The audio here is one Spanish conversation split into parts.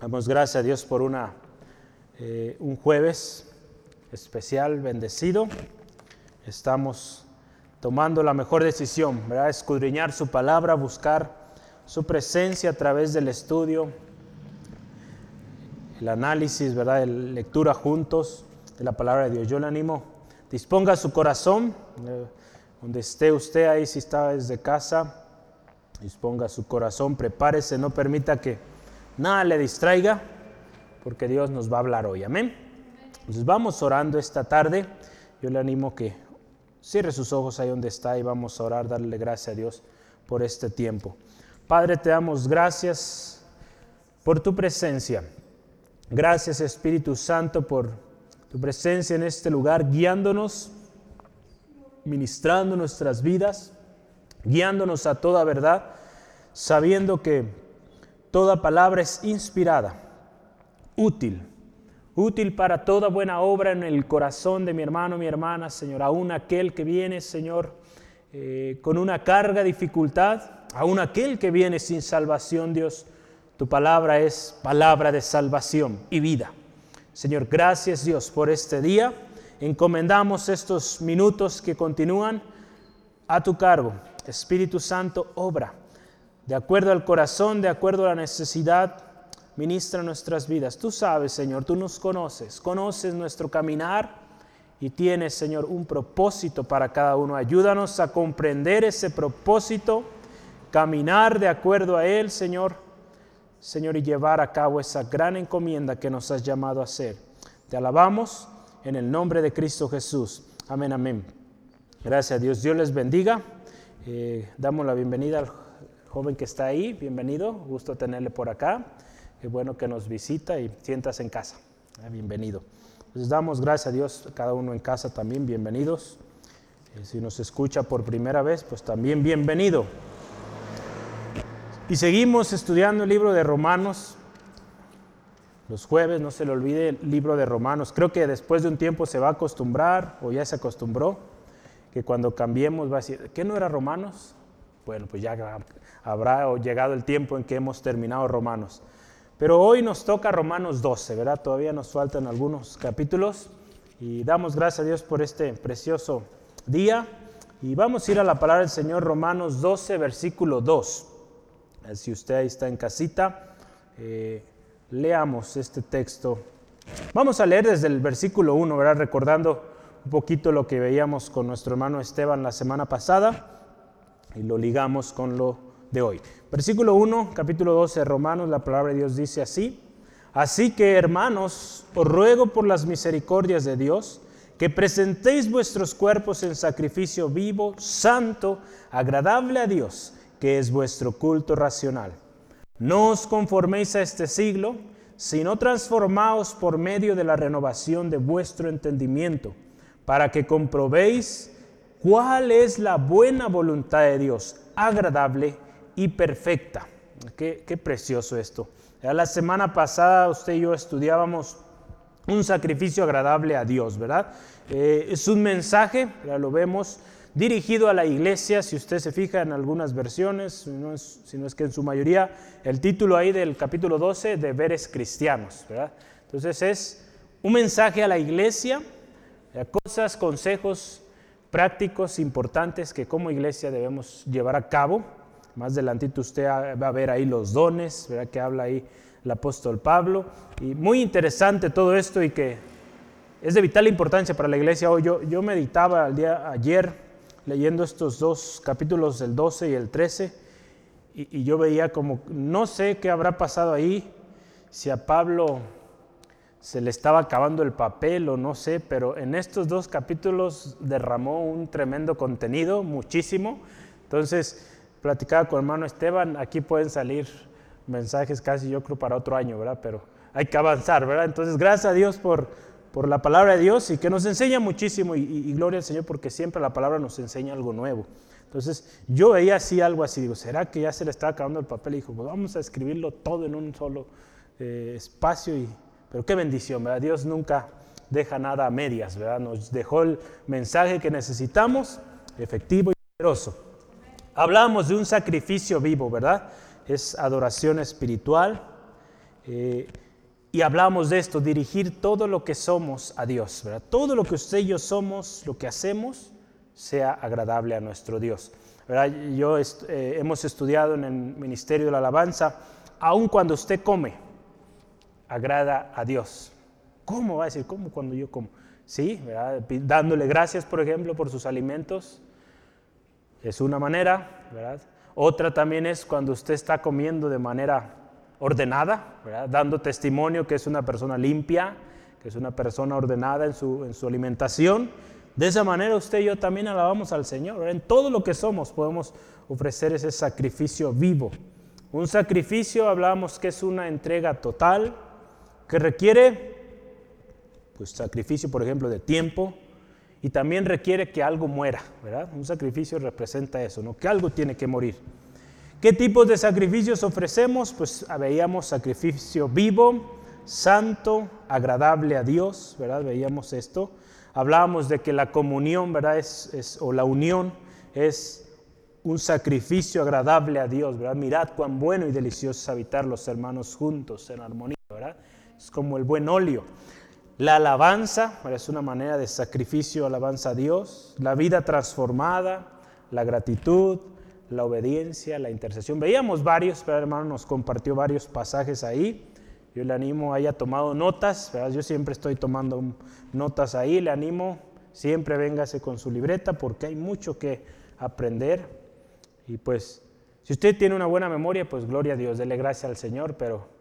Damos gracias a Dios por una, eh, un jueves especial, bendecido. Estamos tomando la mejor decisión, ¿verdad? Escudriñar su palabra, buscar su presencia a través del estudio, el análisis, ¿verdad? La lectura juntos de la palabra de Dios. Yo le animo, disponga su corazón, eh, donde esté usted ahí, si está desde casa, disponga su corazón, prepárese, no permita que nada le distraiga, porque Dios nos va a hablar hoy. Amén. Entonces vamos orando esta tarde. Yo le animo que cierre sus ojos ahí donde está y vamos a orar, darle gracias a Dios por este tiempo. Padre, te damos gracias por tu presencia. Gracias Espíritu Santo por tu presencia en este lugar, guiándonos, ministrando nuestras vidas, guiándonos a toda verdad, sabiendo que Toda palabra es inspirada, útil, útil para toda buena obra en el corazón de mi hermano, mi hermana, Señor, aún aquel que viene, Señor, eh, con una carga, dificultad, aún aquel que viene sin salvación, Dios, tu palabra es palabra de salvación y vida. Señor, gracias Dios por este día. Encomendamos estos minutos que continúan a tu cargo. Espíritu Santo, obra de acuerdo al corazón, de acuerdo a la necesidad, ministra nuestras vidas. Tú sabes, Señor, tú nos conoces, conoces nuestro caminar y tienes, Señor, un propósito para cada uno. Ayúdanos a comprender ese propósito, caminar de acuerdo a él, Señor, Señor, y llevar a cabo esa gran encomienda que nos has llamado a hacer. Te alabamos en el nombre de Cristo Jesús. Amén, amén. Gracias a Dios. Dios les bendiga. Eh, damos la bienvenida al joven que está ahí, bienvenido, gusto tenerle por acá. Es bueno que nos visita y sientas en casa. Eh, bienvenido. Les damos gracias a Dios, cada uno en casa también, bienvenidos. Eh, si nos escucha por primera vez, pues también bienvenido. Y seguimos estudiando el libro de Romanos. Los jueves, no se le olvide el libro de Romanos. Creo que después de un tiempo se va a acostumbrar, o ya se acostumbró, que cuando cambiemos va a decir, ¿qué no era Romanos? Bueno, pues ya habrá llegado el tiempo en que hemos terminado Romanos. Pero hoy nos toca Romanos 12, ¿verdad? Todavía nos faltan algunos capítulos y damos gracias a Dios por este precioso día. Y vamos a ir a la palabra del Señor, Romanos 12, versículo 2. Si usted ahí está en casita, eh, leamos este texto. Vamos a leer desde el versículo 1, ¿verdad? Recordando un poquito lo que veíamos con nuestro hermano Esteban la semana pasada y lo ligamos con lo de hoy. Versículo 1, capítulo 12 de Romanos, la palabra de Dios dice así. Así que hermanos, os ruego por las misericordias de Dios que presentéis vuestros cuerpos en sacrificio vivo, santo, agradable a Dios, que es vuestro culto racional. No os conforméis a este siglo, sino transformaos por medio de la renovación de vuestro entendimiento, para que comprobéis cuál es la buena voluntad de Dios, agradable y perfecta. Qué, precioso esto. la semana pasada usted y yo estudiábamos un sacrificio agradable a Dios, ¿verdad? Eh, es un mensaje, ya lo vemos, dirigido a la iglesia, si usted se fija en algunas versiones, si no es que en su mayoría, el título ahí del capítulo 12, deberes cristianos, ¿verdad? Entonces es un mensaje a la iglesia, cosas, consejos prácticos importantes que como iglesia debemos llevar a cabo más adelantito usted va a ver ahí los dones, ¿verdad? que habla ahí el apóstol Pablo. Y muy interesante todo esto y que es de vital importancia para la iglesia hoy. Yo, yo meditaba el día ayer leyendo estos dos capítulos, el 12 y el 13, y, y yo veía como, no sé qué habrá pasado ahí, si a Pablo se le estaba acabando el papel o no sé, pero en estos dos capítulos derramó un tremendo contenido, muchísimo. Entonces, platicaba con hermano Esteban, aquí pueden salir mensajes casi yo creo para otro año, ¿verdad? Pero hay que avanzar, ¿verdad? Entonces, gracias a Dios por, por la palabra de Dios y que nos enseña muchísimo y, gloria al Señor porque siempre la palabra nos enseña algo nuevo. Entonces, yo veía así algo así, digo, ¿será que ya se le estaba acabando el papel? Y dijo, pues vamos a escribirlo todo en un solo eh, espacio y, pero qué bendición, ¿verdad? Dios nunca deja nada a medias, ¿verdad? Nos dejó el mensaje que necesitamos, efectivo y poderoso. Hablamos de un sacrificio vivo, ¿verdad? Es adoración espiritual Eh, y hablamos de esto, dirigir todo lo que somos a Dios, ¿verdad? Todo lo que usted y yo somos, lo que hacemos, sea agradable a nuestro Dios. ¿verdad? Yo eh, hemos estudiado en el Ministerio de la Alabanza, aun cuando usted come, agrada a Dios. ¿Cómo va a decir? ¿Cómo cuando yo como? Sí, ¿verdad? dándole gracias, por ejemplo, por sus alimentos. Es una manera. Otra también es cuando usted está comiendo de manera ordenada, dando testimonio que es una persona limpia, que es una persona ordenada en su, en su alimentación. De esa manera usted y yo también alabamos al Señor. En todo lo que somos podemos ofrecer ese sacrificio vivo. Un sacrificio, hablamos que es una entrega total, que requiere pues, sacrificio, por ejemplo, de tiempo, y también requiere que algo muera, ¿verdad? Un sacrificio representa eso, ¿no? Que algo tiene que morir. ¿Qué tipos de sacrificios ofrecemos? Pues veíamos sacrificio vivo, santo, agradable a Dios, ¿verdad? Veíamos esto. Hablábamos de que la comunión, ¿verdad? Es, o la unión es un sacrificio agradable a Dios, ¿verdad? Mirad cuán bueno y delicioso es habitar los hermanos juntos en armonía, ¿verdad? Es como el buen óleo. La alabanza, es una manera de sacrificio, alabanza a Dios. La vida transformada, la gratitud, la obediencia, la intercesión. Veíamos varios, pero hermano nos compartió varios pasajes ahí. Yo le animo, haya tomado notas, yo siempre estoy tomando notas ahí, le animo, siempre véngase con su libreta porque hay mucho que aprender. Y pues, si usted tiene una buena memoria, pues gloria a Dios, dele gracias al Señor, pero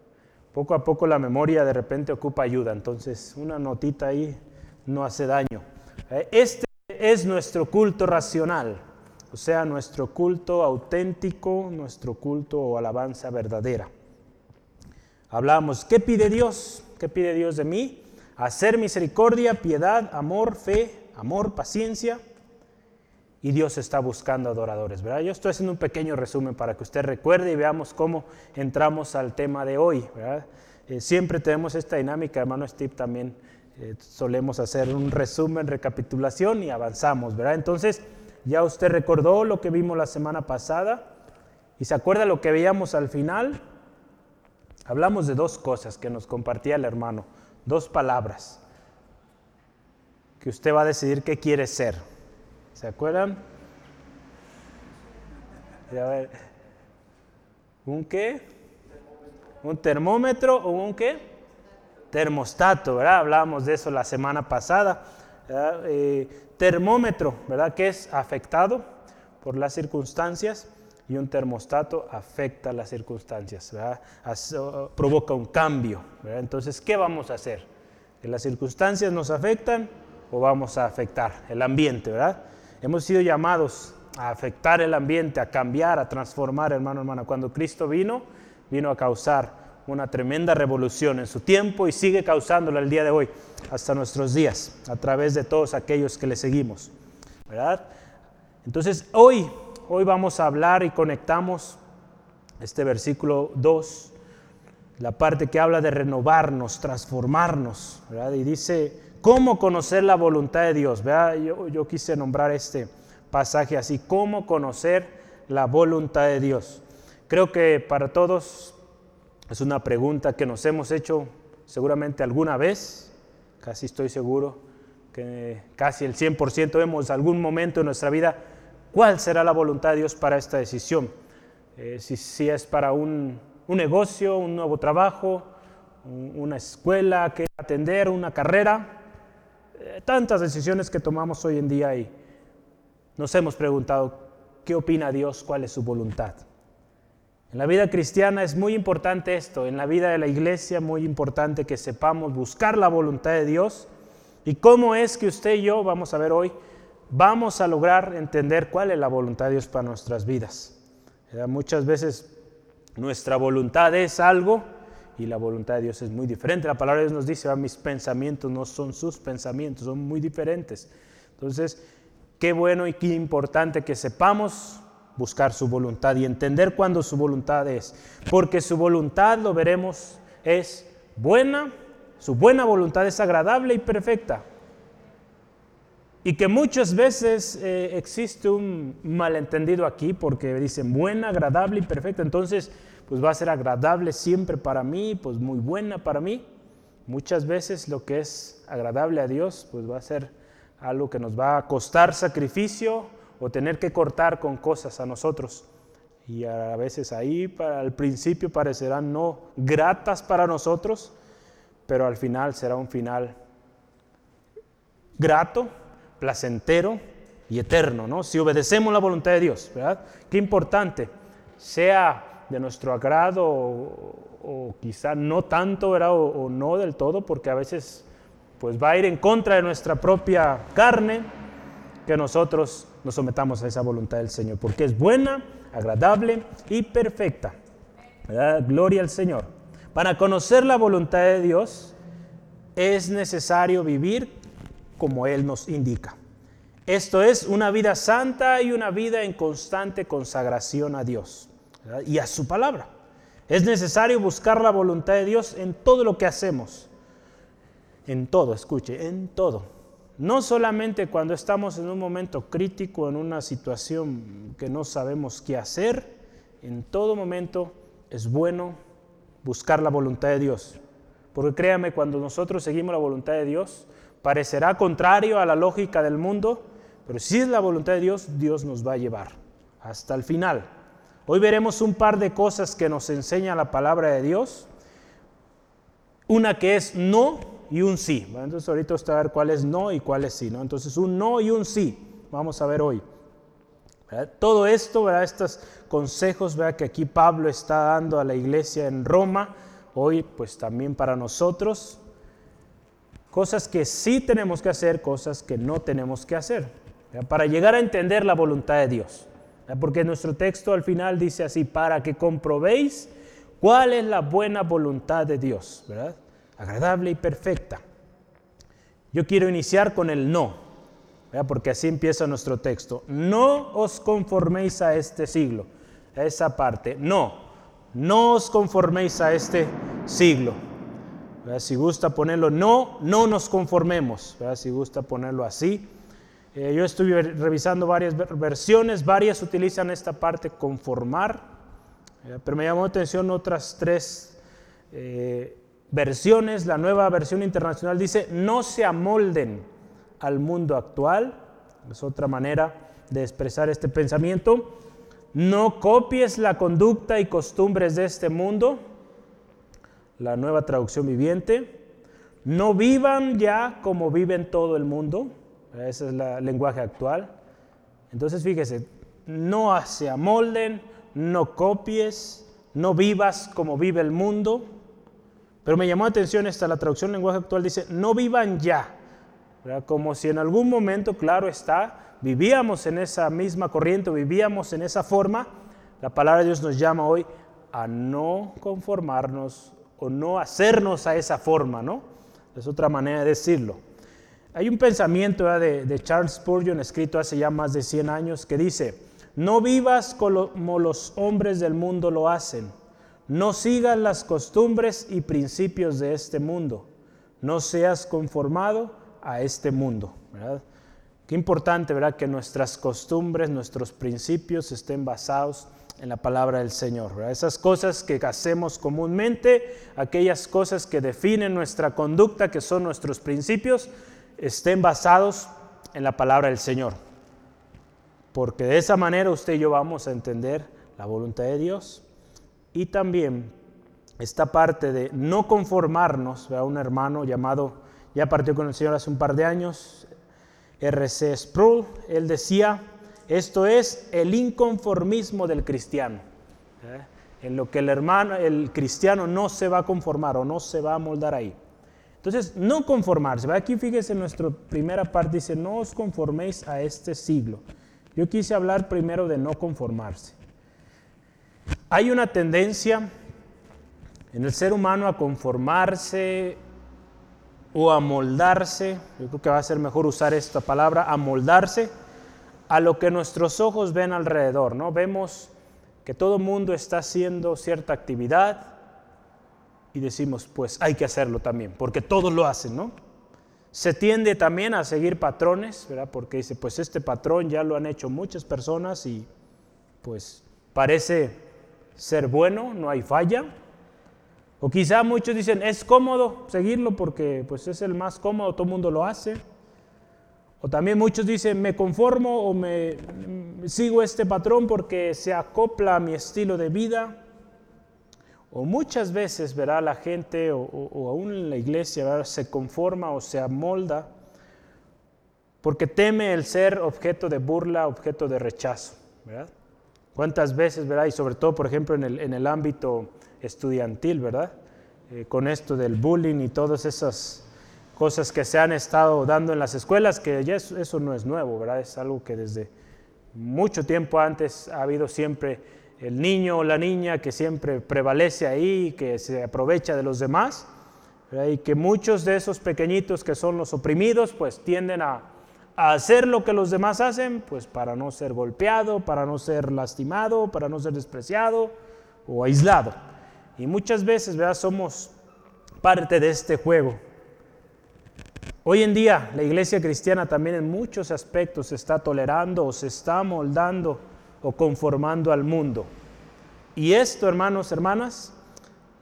poco a poco la memoria de repente ocupa ayuda, entonces una notita ahí no hace daño. Eh, este es nuestro culto racional o sea, nuestro culto auténtico, nuestro culto o alabanza verdadera. Hablamos, ¿qué pide Dios? ¿Qué pide Dios de mí? Hacer misericordia, piedad, amor, fe, amor, paciencia. Y Dios está buscando adoradores, ¿verdad? Yo estoy haciendo un pequeño resumen para que usted recuerde y veamos cómo entramos al tema de hoy, ¿verdad? Eh, siempre tenemos esta dinámica, hermano Steve, también eh, solemos hacer un resumen, recapitulación y avanzamos, ¿verdad? Entonces, ya usted recordó lo que vimos la semana pasada y se acuerda lo que veíamos al final. Hablamos de dos cosas que nos compartía el hermano, dos palabras, que usted va a decidir qué quiere ser. ¿Se acuerdan? ¿Un qué? ¿Un termómetro o un qué? Termostato, ¿verdad? Hablábamos de eso la semana pasada. Eh, termómetro, ¿verdad? Que es afectado por las circunstancias y un termostato afecta las circunstancias, ¿verdad? provoca un cambio. ¿verdad? Entonces, ¿qué vamos a hacer? ¿Que las circunstancias nos afectan o vamos a afectar el ambiente? ¿verdad? Hemos sido llamados a afectar el ambiente, a cambiar, a transformar, hermano, hermana. Cuando Cristo vino, vino a causar una tremenda revolución en su tiempo y sigue causándola el día de hoy, hasta nuestros días, a través de todos aquellos que le seguimos. ¿Verdad? Entonces, hoy, hoy vamos a hablar y conectamos este versículo 2, la parte que habla de renovarnos, transformarnos, ¿verdad? Y dice, ¿cómo conocer la voluntad de Dios? Yo, yo quise nombrar este pasaje así, ¿cómo conocer la voluntad de Dios? Creo que para todos es una pregunta que nos hemos hecho seguramente alguna vez, casi estoy seguro que casi el 100% vemos algún momento en nuestra vida cuál será la voluntad de Dios para esta decisión. Eh, si, es para un, negocio, un nuevo trabajo, una escuela que atender, una carrera, tantas decisiones que tomamos hoy en día y nos hemos preguntado, ¿qué opina Dios? ¿Cuál es su voluntad? En la vida cristiana es muy importante esto, en la vida de la iglesia muy importante que sepamos buscar la voluntad de Dios y cómo es que usted y yo, vamos a ver hoy, vamos a lograr entender cuál es la voluntad de Dios para nuestras vidas. Muchas veces nuestra voluntad es algo y la voluntad de Dios es muy diferente. La palabra de Dios nos dice, mis pensamientos no son sus pensamientos, son muy diferentes. Entonces, qué bueno y qué importante que sepamos buscar su voluntad y entender cuándo su voluntad es. Porque su voluntad, lo veremos, es buena, su buena voluntad es agradable y perfecta. Y que muchas veces eh, existe un malentendido aquí porque dicen buena, agradable y perfecta. Entonces, pues va a ser agradable siempre para mí, pues muy buena para mí. Muchas veces lo que es agradable a Dios, pues va a ser algo que nos va a costar sacrificio o tener que cortar con cosas a nosotros. Y a veces ahí para, al principio parecerán no gratas para nosotros, pero al final será un final grato, placentero y eterno, ¿no? Si obedecemos la voluntad de Dios, ¿verdad? Qué importante, sea de nuestro agrado o, quizá no tanto, ¿verdad? O, no del todo, porque a veces pues va a ir en contra de nuestra propia carne, que nosotros nos sometamos a esa voluntad del Señor, porque es buena, agradable y perfecta. Gloria al Señor. Para conocer la voluntad de Dios es necesario vivir como Él nos indica. Esto es una vida santa y una vida en constante consagración a Dios y a su palabra. Es necesario buscar la voluntad de Dios en todo lo que hacemos. En todo, escuche, en todo. No solamente cuando estamos en un momento crítico, en una situación que no sabemos qué hacer, en todo momento es bueno buscar la voluntad de Dios. Porque créame, cuando nosotros seguimos la voluntad de Dios, parecerá contrario a la lógica del mundo, pero si es la voluntad de Dios, Dios nos va a llevar hasta el final. Hoy veremos un par de cosas que nos enseña la palabra de Dios. Una que es no y un sí. entonces ahorita usted va a ver cuál es no y cuál es sí. ¿no? Entonces un no y un sí. Vamos a ver hoy. Todo esto, ¿verdad? estos consejos ¿verdad? que aquí Pablo está dando a la iglesia en Roma, hoy pues también para nosotros, cosas que sí tenemos que hacer, cosas que no tenemos que hacer, para llegar a entender la voluntad de Dios. Porque nuestro texto al final dice así, para que comprobéis cuál es la buena voluntad de Dios, ¿verdad? agradable y perfecta. Yo quiero iniciar con el no, porque así empieza nuestro texto. No os conforméis a este siglo, a esa parte. No, no os conforméis a este siglo. Si gusta ponerlo no, no nos conformemos. Si gusta ponerlo así. Eh, yo estuve revisando varias versiones, varias utilizan esta parte conformar, pero me llamó la atención otras tres eh, versiones, la nueva versión internacional dice, no se amolden al mundo actual, es otra manera de expresar este pensamiento, no copies la conducta y costumbres de este mundo, la nueva traducción viviente, no vivan ya como viven todo el mundo, ese es el lenguaje actual. Entonces fíjese, no se amolden, no copies, no vivas como vive el mundo, pero me llamó la atención esta, la traducción lenguaje actual dice, no vivan ya. Como si en algún momento, claro está, vivíamos en esa misma corriente, vivíamos en esa forma. La palabra de Dios nos llama hoy a no conformarnos o no hacernos a esa forma, ¿no? Es otra manera de decirlo. Hay un pensamiento de, Charles Spurgeon escrito hace ya más de 100 años que dice, no vivas como los hombres del mundo lo hacen, no sigas las costumbres y principios de este mundo. No seas conformado a este mundo. Qué importante, ¿verdad? Que nuestras costumbres, nuestros principios estén basados en la palabra del Señor. Esas cosas que hacemos comúnmente, aquellas cosas que definen nuestra conducta, que son nuestros principios, estén basados en la palabra del Señor. Porque de esa manera usted y yo vamos a entender la voluntad de Dios y también esta parte de no conformarnos, a un hermano llamado, ya partió con el Señor hace un par de años, R.C. Sproul, él decía, esto es el inconformismo del cristiano, ¿eh? en lo que el hermano, el cristiano no se va a conformar o no se va a moldar ahí. Entonces, no conformarse. Aquí fíjese en nuestra primera parte, dice, no os conforméis a este siglo. Yo quise hablar primero de no conformarse. Hay una tendencia en el ser humano a conformarse o a moldarse, yo creo que va a ser mejor usar esta palabra, a moldarse a lo que nuestros ojos ven alrededor, ¿no? Vemos que todo mundo está haciendo cierta actividad y decimos, pues hay que hacerlo también, porque todos lo hacen, ¿no? Se tiende también a seguir patrones, ¿verdad? Porque dice, pues este patrón ya lo han hecho muchas personas y pues parece ser bueno, no hay falla. O quizá muchos dicen, es cómodo seguirlo porque pues es el más cómodo, todo el mundo lo hace. O también muchos dicen, me conformo o me sigo este patrón porque se acopla a mi estilo de vida. O muchas veces, verá, la gente o, aún en la iglesia se conforma o se amolda porque teme el ser objeto de burla, objeto de rechazo. ¿verdad? ¿Cuántas veces, verdad? Y sobre todo, por ejemplo, en el, ámbito estudiantil, ¿verdad? Eh, con esto del bullying y todas esas cosas que se han estado dando en las escuelas, que ya eso, no es nuevo, ¿verdad? Es algo que desde mucho tiempo antes ha habido siempre el niño o la niña que siempre prevalece ahí, que se aprovecha de los demás, y que muchos de esos pequeñitos que son los oprimidos, pues tienden a, hacer lo que los demás hacen, pues para no ser golpeado, para no ser lastimado, para no ser despreciado o aislado. Y muchas veces, ¿verdad? Somos parte de este juego, Hoy en día la iglesia cristiana también en muchos aspectos está tolerando o se está moldando o conformando al mundo. Y esto, hermanos, hermanas,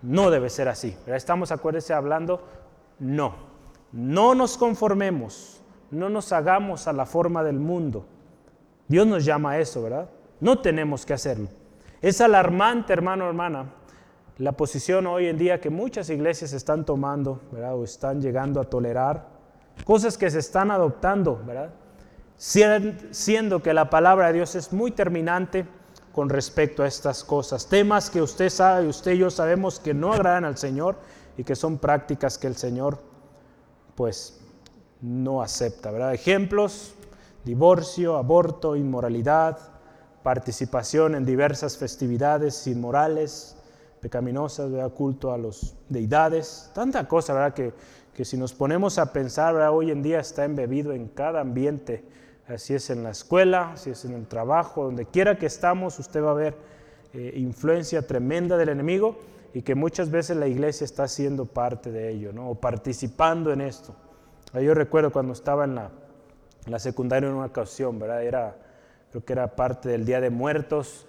no debe ser así. Estamos, acuérdense, hablando, no. No nos conformemos, no nos hagamos a la forma del mundo. Dios nos llama a eso, ¿verdad? No tenemos que hacerlo. Es alarmante, hermano, hermana, la posición hoy en día que muchas iglesias están tomando, ¿verdad? O están llegando a tolerar cosas que se están adoptando, ¿verdad? Siendo que la palabra de Dios es muy terminante con respecto a estas cosas, temas que usted sabe, usted y yo sabemos que no agradan al Señor y que son prácticas que el Señor pues no acepta, ¿verdad? Ejemplos, divorcio, aborto, inmoralidad, participación en diversas festividades inmorales, pecaminosas, ¿verdad? culto a los deidades, tanta cosa, ¿verdad? Que que si nos ponemos a pensar, hoy en día está embebido en cada ambiente, así es en la escuela, así es en el trabajo, donde quiera que estamos, usted va a ver eh, influencia tremenda del enemigo y que muchas veces la iglesia está siendo parte de ello, ¿no? o participando en esto. Yo recuerdo cuando estaba en la, la secundaria en una ocasión, ¿verdad? Era, creo que era parte del Día de Muertos,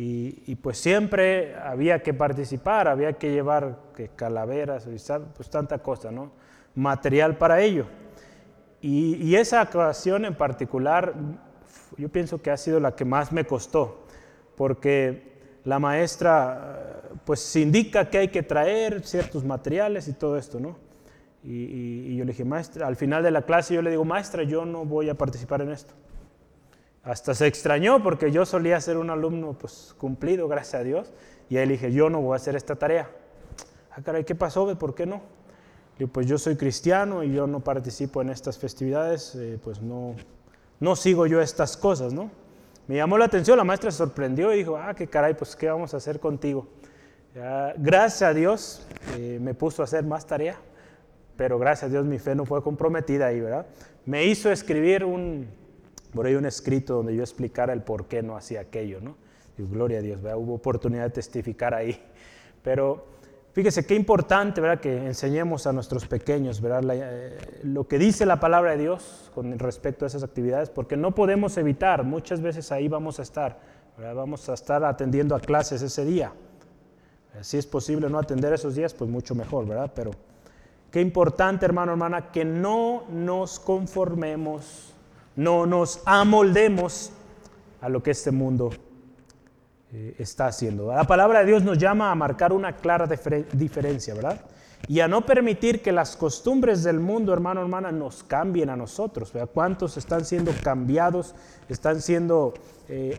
y, pues siempre había que participar, había que llevar que calaveras, pues tanta cosa, ¿no? material para ello. Y, esa ocasión en particular, yo pienso que ha sido la que más me costó, porque la maestra pues indica que hay que traer ciertos materiales y todo esto, ¿no? Y, yo le dije, maestra, al final de la clase yo le digo, maestra, yo no voy a participar en esto. Hasta se extrañó porque yo solía ser un alumno pues cumplido, gracias a Dios, y le dije, yo no voy a hacer esta tarea. Ah, caray, ¿qué pasó? ¿Por qué no? Y pues yo soy cristiano y yo no participo en estas festividades, eh, pues no, no sigo yo estas cosas, ¿no? Me llamó la atención, la maestra se sorprendió y dijo, ah, qué caray, pues qué vamos a hacer contigo. gracias a Dios eh, me puso a hacer más tarea, pero gracias a Dios mi fe no fue comprometida ahí, ¿verdad? Me hizo escribir un, por ahí un escrito donde yo explicara el por qué no hacía aquello, ¿no? Y gloria a Dios, ¿verdad? Hubo oportunidad de testificar ahí. Pero Fíjese qué importante, ¿verdad? Que enseñemos a nuestros pequeños, ¿verdad? Eh, lo que dice la palabra de Dios con respecto a esas actividades, porque no podemos evitar, muchas veces ahí vamos a estar, Vamos a estar atendiendo a clases ese día. Si es posible no atender esos días, pues mucho mejor, ¿verdad? Pero qué importante, hermano, hermana, que no nos conformemos, no nos amoldemos a lo que este mundo eh, está haciendo. La palabra de Dios nos llama a marcar una clara diferencia, ¿verdad? Y a no permitir que las costumbres del mundo, hermano, hermana, nos cambien a nosotros. ¿verdad? ¿Cuántos están siendo cambiados? Están siendo, eh,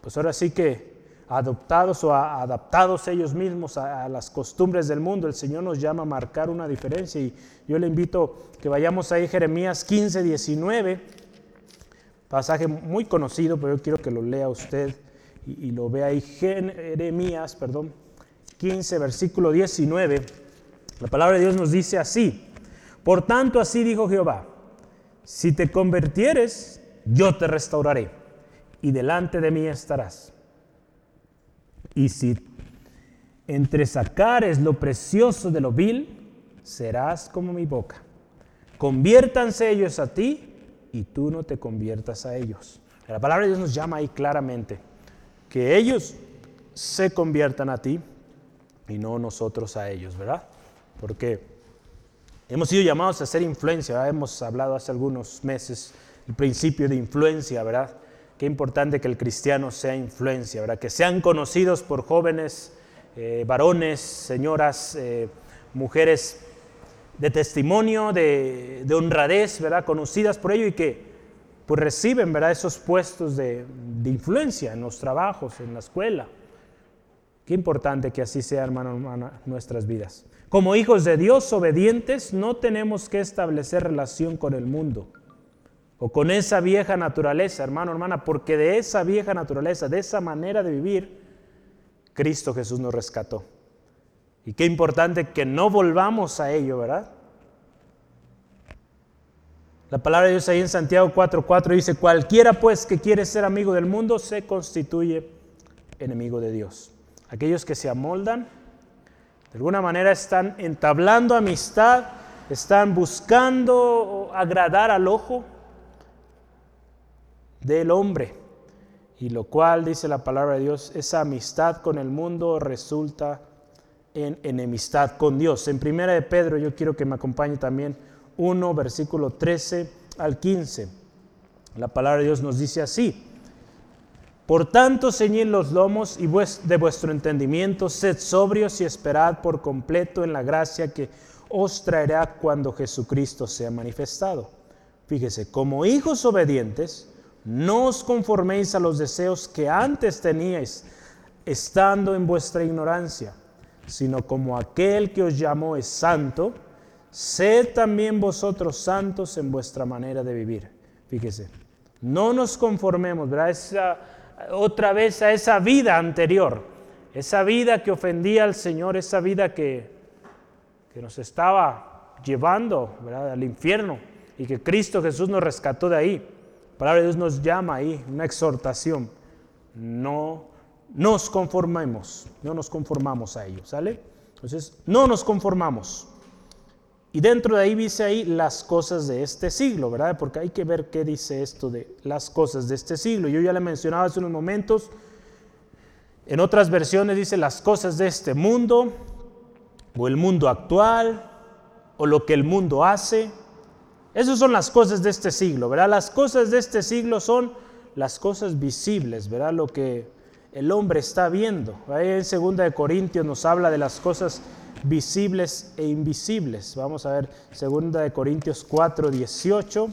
pues ahora sí que adoptados o adaptados ellos mismos a, a, las costumbres del mundo. El Señor nos llama a marcar una diferencia y yo le invito que vayamos ahí Jeremías 15, 19, pasaje muy conocido, pero yo quiero que lo lea usted y, lo ve ahí, Jeremías, perdón, 15, versículo 19, la palabra de Dios nos dice así, por tanto así dijo Jehová, si te convirtieres, yo te restauraré y delante de mí estarás. Y si entresacares lo precioso de lo vil, serás como mi boca. Conviértanse ellos a ti y tú no te conviertas a ellos. La palabra de Dios nos llama ahí claramente que ellos se conviertan a ti y no nosotros a ellos, ¿verdad? Porque hemos sido llamados a hacer influencia, hemos hablado hace algunos meses el principio de influencia, ¿verdad? Qué importante que el cristiano sea influencia, ¿verdad? Que sean conocidos por jóvenes, eh, varones, señoras, eh, mujeres de testimonio, de, honradez, ¿verdad? Conocidas por ello y que pues reciben, ¿verdad? Esos puestos de, de influencia en los trabajos, en la escuela. Qué importante que así sea, hermano, hermana, nuestras vidas. Como hijos de Dios obedientes, no tenemos que establecer relación con el mundo o con esa vieja naturaleza, hermano, hermana, porque de esa vieja naturaleza, de esa manera de vivir, Cristo Jesús nos rescató. Y qué importante que no volvamos a ello, ¿verdad? La palabra de Dios ahí en Santiago 4:4 dice, cualquiera pues que quiere ser amigo del mundo se constituye enemigo de Dios. Aquellos que se amoldan, de alguna manera están entablando amistad, están buscando agradar al ojo, del hombre. Y lo cual, dice la palabra de Dios, esa amistad con el mundo resulta en enemistad con Dios. En primera de Pedro, yo quiero que me acompañe también 1, versículo 13 al 15. La palabra de Dios nos dice así. Por tanto, ceñid los lomos y de vuestro entendimiento, sed sobrios y esperad por completo en la gracia que os traerá cuando Jesucristo sea manifestado. Fíjese, como hijos obedientes, no os conforméis a los deseos que antes teníais, estando en vuestra ignorancia, sino como aquel que os llamó es santo, sed también vosotros santos en vuestra manera de vivir. Fíjese, no nos conformemos, ¿verdad? otra vez a esa vida anterior, esa vida que ofendía al Señor, esa vida que, que nos estaba llevando ¿verdad? al infierno y que Cristo Jesús nos rescató de ahí. La palabra de Dios nos llama ahí, una exhortación. No nos conformemos, no nos conformamos a ello, ¿sale? Entonces, no nos conformamos. Y dentro de ahí dice ahí las cosas de este siglo, ¿verdad? Porque hay que ver qué dice esto de las cosas de este siglo. Yo ya le mencionaba hace unos momentos, en otras versiones dice las cosas de este mundo, o el mundo actual, o lo que el mundo hace, esas son las cosas de este siglo, ¿verdad? Las cosas de este siglo son las cosas visibles, ¿verdad? Lo que el hombre está viendo. Ahí en 2 de Corintios nos habla de las cosas visibles e invisibles. Vamos a ver 2 de Corintios 4, 18.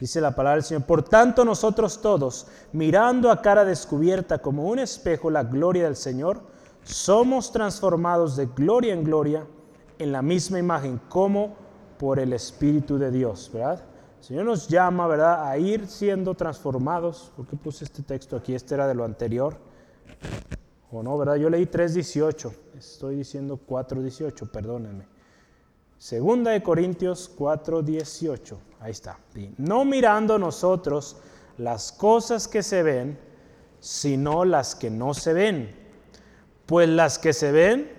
Dice la palabra del Señor, por tanto nosotros todos, mirando a cara descubierta como un espejo la gloria del Señor, somos transformados de gloria en gloria en la misma imagen como por el Espíritu de Dios, ¿verdad? El Señor nos llama, ¿verdad?, a ir siendo transformados. ¿Por qué puse este texto aquí? Este era de lo anterior. ¿O no, verdad? Yo leí 3.18. Estoy diciendo 4.18, perdónenme. Segunda de Corintios 4.18. Ahí está. No mirando nosotros las cosas que se ven, sino las que no se ven. Pues las que se ven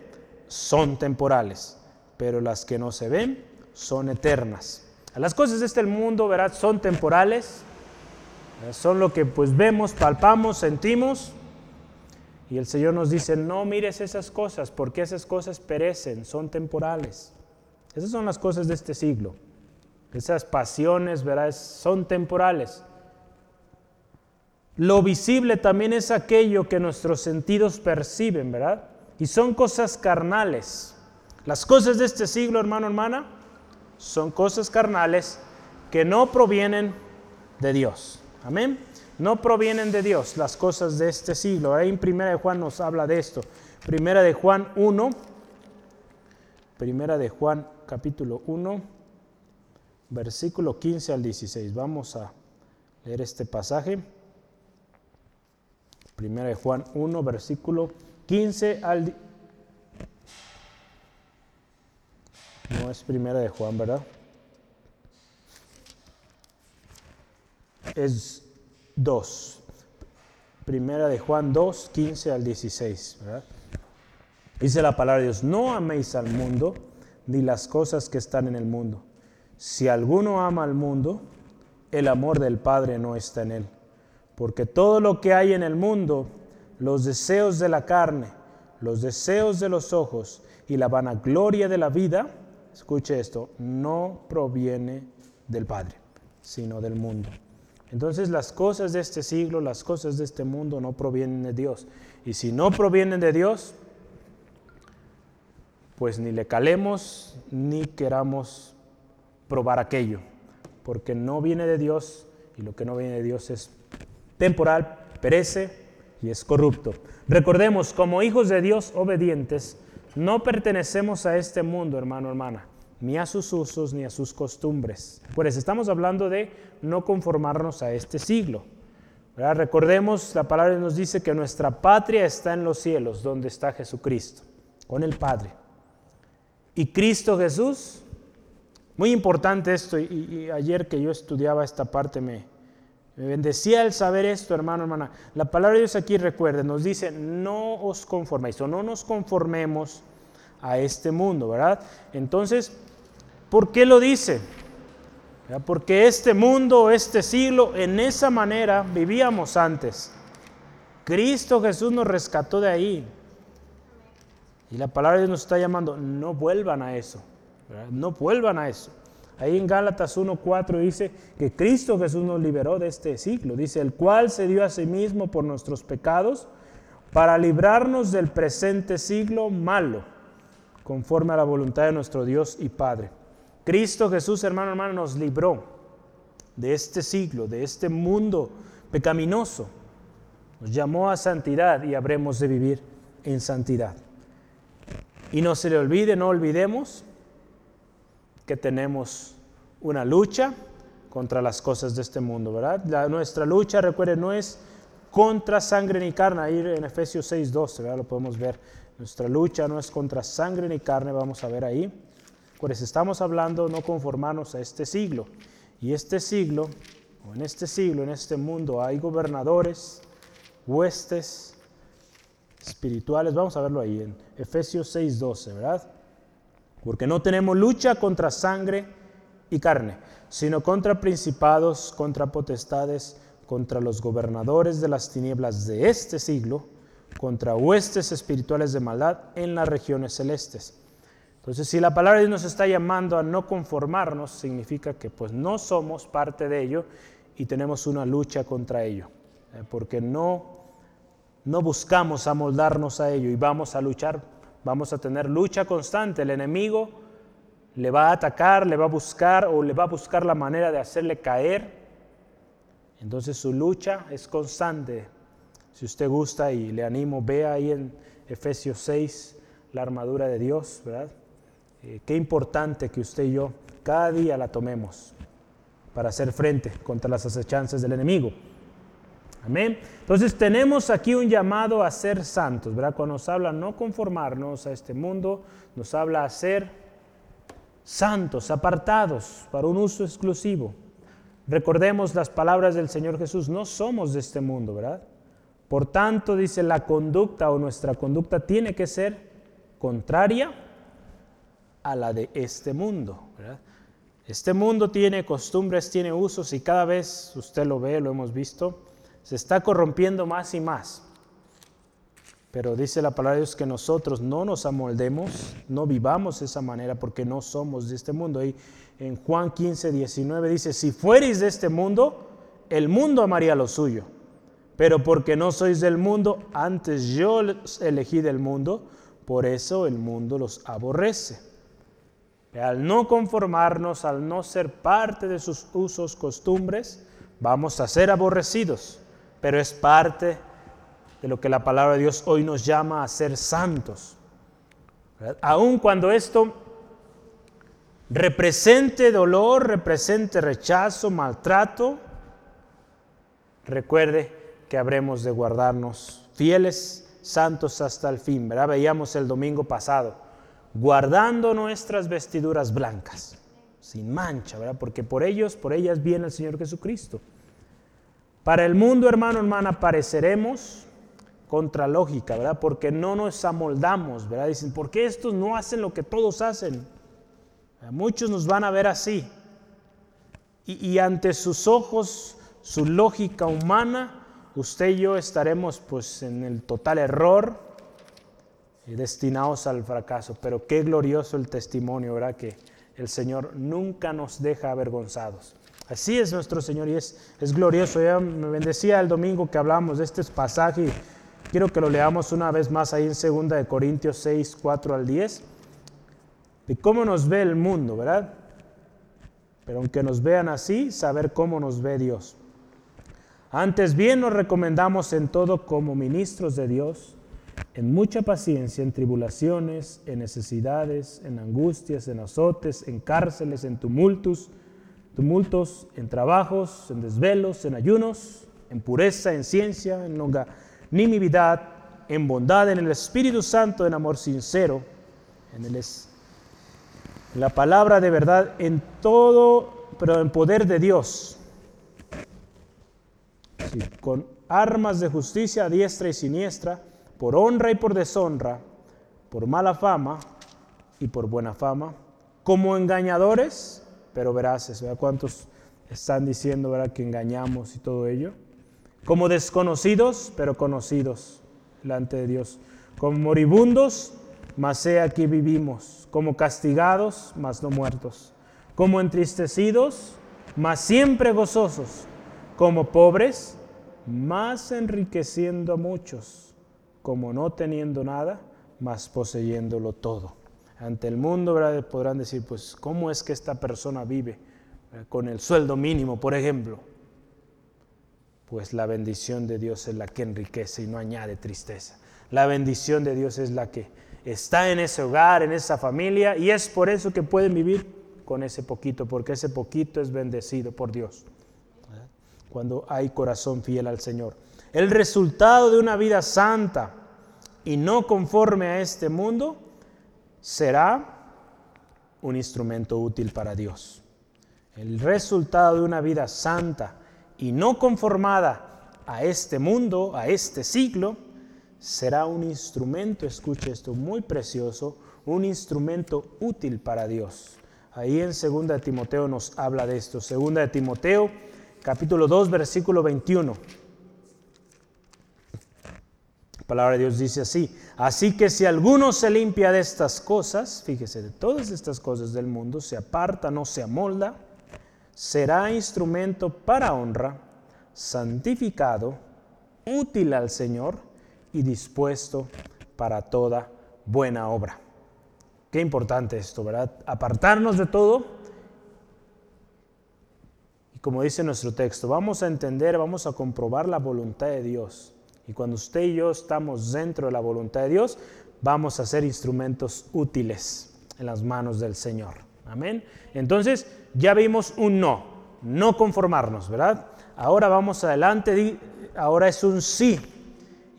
son temporales, pero las que no se ven son eternas. Las cosas de este mundo, ¿verdad? Son temporales, son lo que pues vemos, palpamos, sentimos. Y el Señor nos dice, no mires esas cosas, porque esas cosas perecen, son temporales. Esas son las cosas de este siglo. Esas pasiones, ¿verdad? Son temporales. Lo visible también es aquello que nuestros sentidos perciben, ¿verdad? Y son cosas carnales. Las cosas de este siglo, hermano, hermana, son cosas carnales que no provienen de Dios. Amén. No provienen de Dios las cosas de este siglo. Ahí en Primera de Juan nos habla de esto. Primera de Juan 1. Primera de Juan capítulo 1, versículo 15 al 16. Vamos a leer este pasaje. Primera de Juan 1, versículo 15 al 16. No es primera de Juan, ¿verdad? Es 2. Primera de Juan 2, 15 al 16, ¿verdad? Dice la palabra de Dios, no améis al mundo ni las cosas que están en el mundo. Si alguno ama al mundo, el amor del Padre no está en él. Porque todo lo que hay en el mundo, los deseos de la carne, los deseos de los ojos y la vanagloria de la vida, escuche esto, no proviene del Padre, sino del mundo. Entonces las cosas de este siglo, las cosas de este mundo no provienen de Dios. Y si no provienen de Dios, pues ni le calemos ni queramos probar aquello, porque no viene de Dios y lo que no viene de Dios es temporal, perece y es corrupto. Recordemos, como hijos de Dios obedientes, no pertenecemos a este mundo, hermano, hermana, ni a sus usos ni a sus costumbres. Pues estamos hablando de no conformarnos a este siglo. Recordemos, la palabra nos dice que nuestra patria está en los cielos, donde está Jesucristo, con el Padre. Y Cristo Jesús, muy importante esto, y, ayer que yo estudiaba esta parte me, bendecía el saber esto, hermano, hermana. La palabra de Dios aquí, recuerden, nos dice, no os conforméis o no nos conformemos a este mundo, ¿verdad? Entonces, ¿por qué lo dice? Porque este mundo, este siglo, en esa manera vivíamos antes. Cristo Jesús nos rescató de ahí. Y la palabra de Dios nos está llamando, no vuelvan a eso. No vuelvan a eso. Ahí en Gálatas 1.4 dice que Cristo Jesús nos liberó de este siglo. Dice, el cual se dio a sí mismo por nuestros pecados para librarnos del presente siglo malo, conforme a la voluntad de nuestro Dios y Padre. Cristo Jesús, hermano, hermano, nos libró de este siglo, de este mundo pecaminoso. Nos llamó a santidad y habremos de vivir en santidad. Y no se le olvide, no olvidemos que tenemos una lucha contra las cosas de este mundo, ¿verdad? nuestra lucha, recuerden, no es contra sangre ni carne. Ahí en Efesios 6.12, ¿verdad? Lo podemos ver. Nuestra lucha no es contra sangre ni carne, vamos a ver ahí. Pues estamos hablando no conformarnos a este siglo. Y este siglo, o en este siglo, en este mundo, hay gobernadores, huestes espirituales. Vamos a verlo ahí en Efesios 6:12, ¿verdad? Porque no tenemos lucha contra sangre y carne, sino contra principados, contra potestades, contra los gobernadores de las tinieblas de este siglo, contra huestes espirituales de maldad en las regiones celestes. Entonces, si la palabra de Dios nos está llamando a no conformarnos, significa que pues no somos parte de ello y tenemos una lucha contra ello, ¿eh? porque no, no buscamos amoldarnos a ello y vamos a luchar, vamos a tener lucha constante. El enemigo le va a atacar, le va a buscar o le va a buscar la manera de hacerle caer. Entonces su lucha es constante. Si usted gusta y le animo, vea ahí en Efesios 6 la armadura de Dios, ¿verdad? Eh, qué importante que usted y yo cada día la tomemos para hacer frente contra las acechanzas del enemigo. Amén. Entonces tenemos aquí un llamado a ser santos, ¿verdad? Cuando nos habla no conformarnos a este mundo, nos habla a ser santos, apartados para un uso exclusivo. Recordemos las palabras del Señor Jesús, no somos de este mundo, ¿verdad? Por tanto, dice, la conducta o nuestra conducta tiene que ser contraria a la de este mundo. Este mundo tiene costumbres, tiene usos y cada vez, usted lo ve, lo hemos visto, se está corrompiendo más y más. Pero dice la palabra de Dios que nosotros no nos amoldemos, no vivamos de esa manera porque no somos de este mundo. Y en Juan 15, 19 dice, si fuereis de este mundo, el mundo amaría lo suyo. Pero porque no sois del mundo, antes yo elegí del mundo, por eso el mundo los aborrece. Al no conformarnos, al no ser parte de sus usos, costumbres, vamos a ser aborrecidos, pero es parte de lo que la palabra de Dios hoy nos llama a ser santos. Aun cuando esto represente dolor, represente rechazo, maltrato, recuerde que habremos de guardarnos fieles, santos hasta el fin. ¿verdad? Veíamos el domingo pasado guardando nuestras vestiduras blancas, sin mancha, ¿verdad? Porque por ellos, por ellas viene el Señor Jesucristo. Para el mundo, hermano, hermana, pareceremos contra lógica, ¿verdad? Porque no nos amoldamos, ¿verdad? Dicen, ¿por qué estos no hacen lo que todos hacen? Muchos nos van a ver así. Y, y ante sus ojos, su lógica humana, usted y yo estaremos pues en el total error destinados al fracaso. Pero qué glorioso el testimonio, ¿verdad? Que el Señor nunca nos deja avergonzados. Así es nuestro Señor y es, es glorioso. Ya me bendecía el domingo que hablamos de este pasaje. Quiero que lo leamos una vez más ahí en 2 de Corintios 6, 4 al 10. De cómo nos ve el mundo, ¿verdad? Pero aunque nos vean así, saber cómo nos ve Dios. Antes bien nos recomendamos en todo como ministros de Dios, en mucha paciencia, en tribulaciones, en necesidades, en angustias, en azotes, en cárceles, en tumultos, tumultos, en trabajos, en desvelos, en ayunos, en pureza, en ciencia, en longanimidad, en bondad, en el Espíritu Santo, en amor sincero, en, la palabra de verdad, en todo, pero en poder de Dios, con armas de justicia diestra y siniestra, por honra y por deshonra, por mala fama y por buena fama, como engañadores pero veraces. ¿verdad? ¿Cuántos están diciendo ¿verdad? que engañamos y todo ello? Como desconocidos, pero conocidos delante de Dios. Como moribundos, mas he aquí vivimos. Como castigados, mas no muertos. Como entristecidos, mas siempre gozosos. Como pobres, más enriqueciendo a muchos. Como no teniendo nada, mas poseyéndolo todo ante el mundo podrán decir, pues, ¿cómo es que esta persona vive con el sueldo mínimo, por ejemplo? Pues la bendición de Dios es la que enriquece y no añade tristeza. La bendición de Dios es la que está en ese hogar, en esa familia, y es por eso que pueden vivir con ese poquito, porque ese poquito es bendecido por Dios, cuando hay corazón fiel al Señor. El resultado de una vida santa y no conforme a este mundo será un instrumento útil para Dios. El resultado de una vida santa y no conformada a este mundo, a este siglo, será un instrumento, escuche esto, muy precioso, un instrumento útil para Dios. Ahí en 2 de Timoteo nos habla de esto. 2 de Timoteo, capítulo 2, versículo 21 palabra de Dios dice así, así que si alguno se limpia de estas cosas, fíjese, de todas estas cosas del mundo, se aparta, no se amolda, será instrumento para honra, santificado, útil al Señor y dispuesto para toda buena obra. Qué importante esto, ¿verdad? Apartarnos de todo. Y como dice nuestro texto, vamos a entender, vamos a comprobar la voluntad de Dios y cuando usted y yo estamos dentro de la voluntad de Dios, vamos a ser instrumentos útiles en las manos del Señor. Amén. Entonces, ya vimos un no, no conformarnos, ¿verdad? Ahora vamos adelante, ahora es un sí.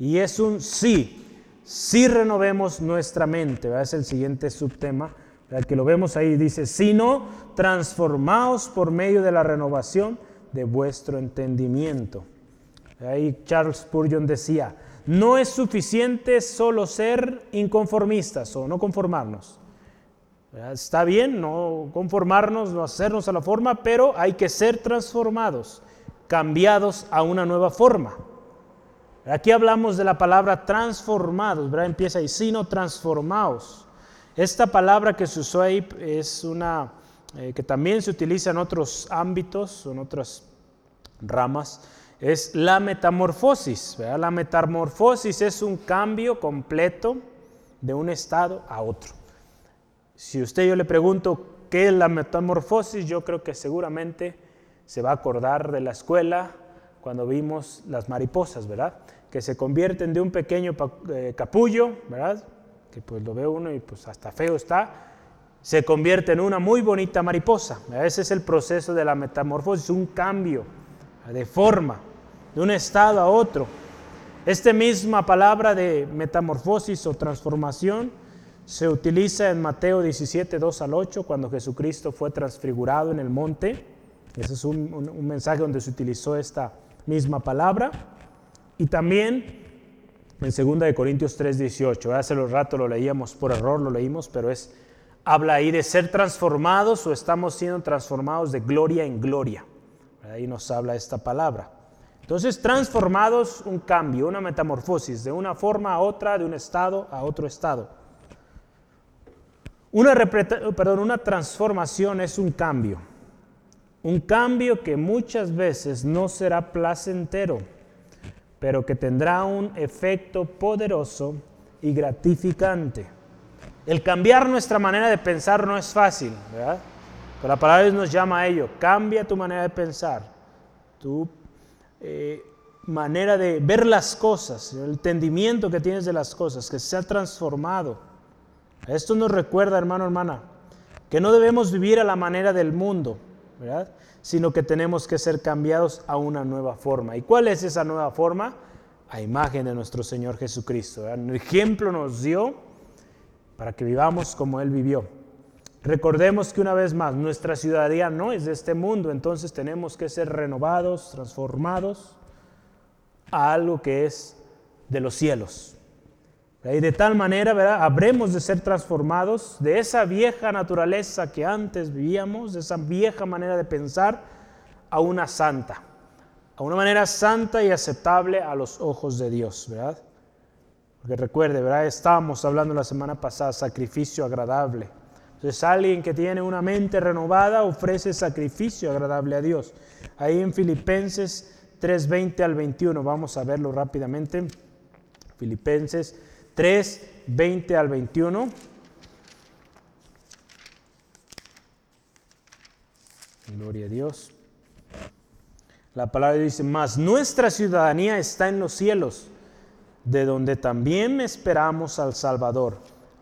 Y es un sí. Sí renovemos nuestra mente, ¿verdad? Es el siguiente subtema, ¿verdad? que lo vemos ahí, dice, sino transformaos por medio de la renovación de vuestro entendimiento. Ahí Charles Spurgeon decía, no es suficiente solo ser inconformistas o no conformarnos. Está bien no conformarnos, no hacernos a la forma, pero hay que ser transformados, cambiados a una nueva forma. Aquí hablamos de la palabra transformados, ¿verdad? Empieza ahí, sino transformados. Esta palabra que se usó ahí es una eh, que también se utiliza en otros ámbitos, en otras ramas es la metamorfosis. La metamorfosis es un cambio completo de un estado a otro. Si usted yo le pregunto qué es la metamorfosis, yo creo que seguramente se va a acordar de la escuela cuando vimos las mariposas, ¿verdad? Que se convierten de un pequeño eh, capullo, ¿verdad? Que pues lo ve uno y pues hasta feo está, se convierte en una muy bonita mariposa. Ese es el proceso de la metamorfosis, un cambio de forma de un estado a otro. Esta misma palabra de metamorfosis o transformación se utiliza en Mateo 17, 2 al 8, cuando Jesucristo fue transfigurado en el monte. Ese es un, mensaje donde se utilizó esta misma palabra. Y también en 2 de Corintios 3, 18. Hace los rato lo leíamos, por error lo leímos, pero es, habla ahí de ser transformados o estamos siendo transformados de gloria en gloria. Ahí nos habla esta palabra. Entonces, transformados, un cambio, una metamorfosis, de una forma a otra, de un estado a otro estado. Una, perdón, una transformación es un cambio. Un cambio que muchas veces no será placentero, pero que tendrá un efecto poderoso y gratificante. El cambiar nuestra manera de pensar no es fácil, ¿verdad? Pero la palabra nos llama a ello. Cambia tu manera de pensar, tu eh, manera de ver las cosas, el entendimiento que tienes de las cosas, que se ha transformado. Esto nos recuerda, hermano, hermana, que no debemos vivir a la manera del mundo, ¿verdad? Sino que tenemos que ser cambiados a una nueva forma. ¿Y cuál es esa nueva forma? A imagen de nuestro Señor Jesucristo. El ejemplo nos dio para que vivamos como Él vivió. Recordemos que una vez más, nuestra ciudadanía no es de este mundo, entonces tenemos que ser renovados, transformados a algo que es de los cielos. Y de tal manera, ¿verdad? Habremos de ser transformados de esa vieja naturaleza que antes vivíamos, de esa vieja manera de pensar, a una santa, a una manera santa y aceptable a los ojos de Dios, ¿verdad? Porque recuerde, ¿verdad? Estábamos hablando la semana pasada, sacrificio agradable. Entonces alguien que tiene una mente renovada ofrece sacrificio agradable a Dios. Ahí en Filipenses 3:20 al 21, vamos a verlo rápidamente. Filipenses 3:20 al 21. Gloria a Dios. La palabra dice, más nuestra ciudadanía está en los cielos, de donde también esperamos al Salvador,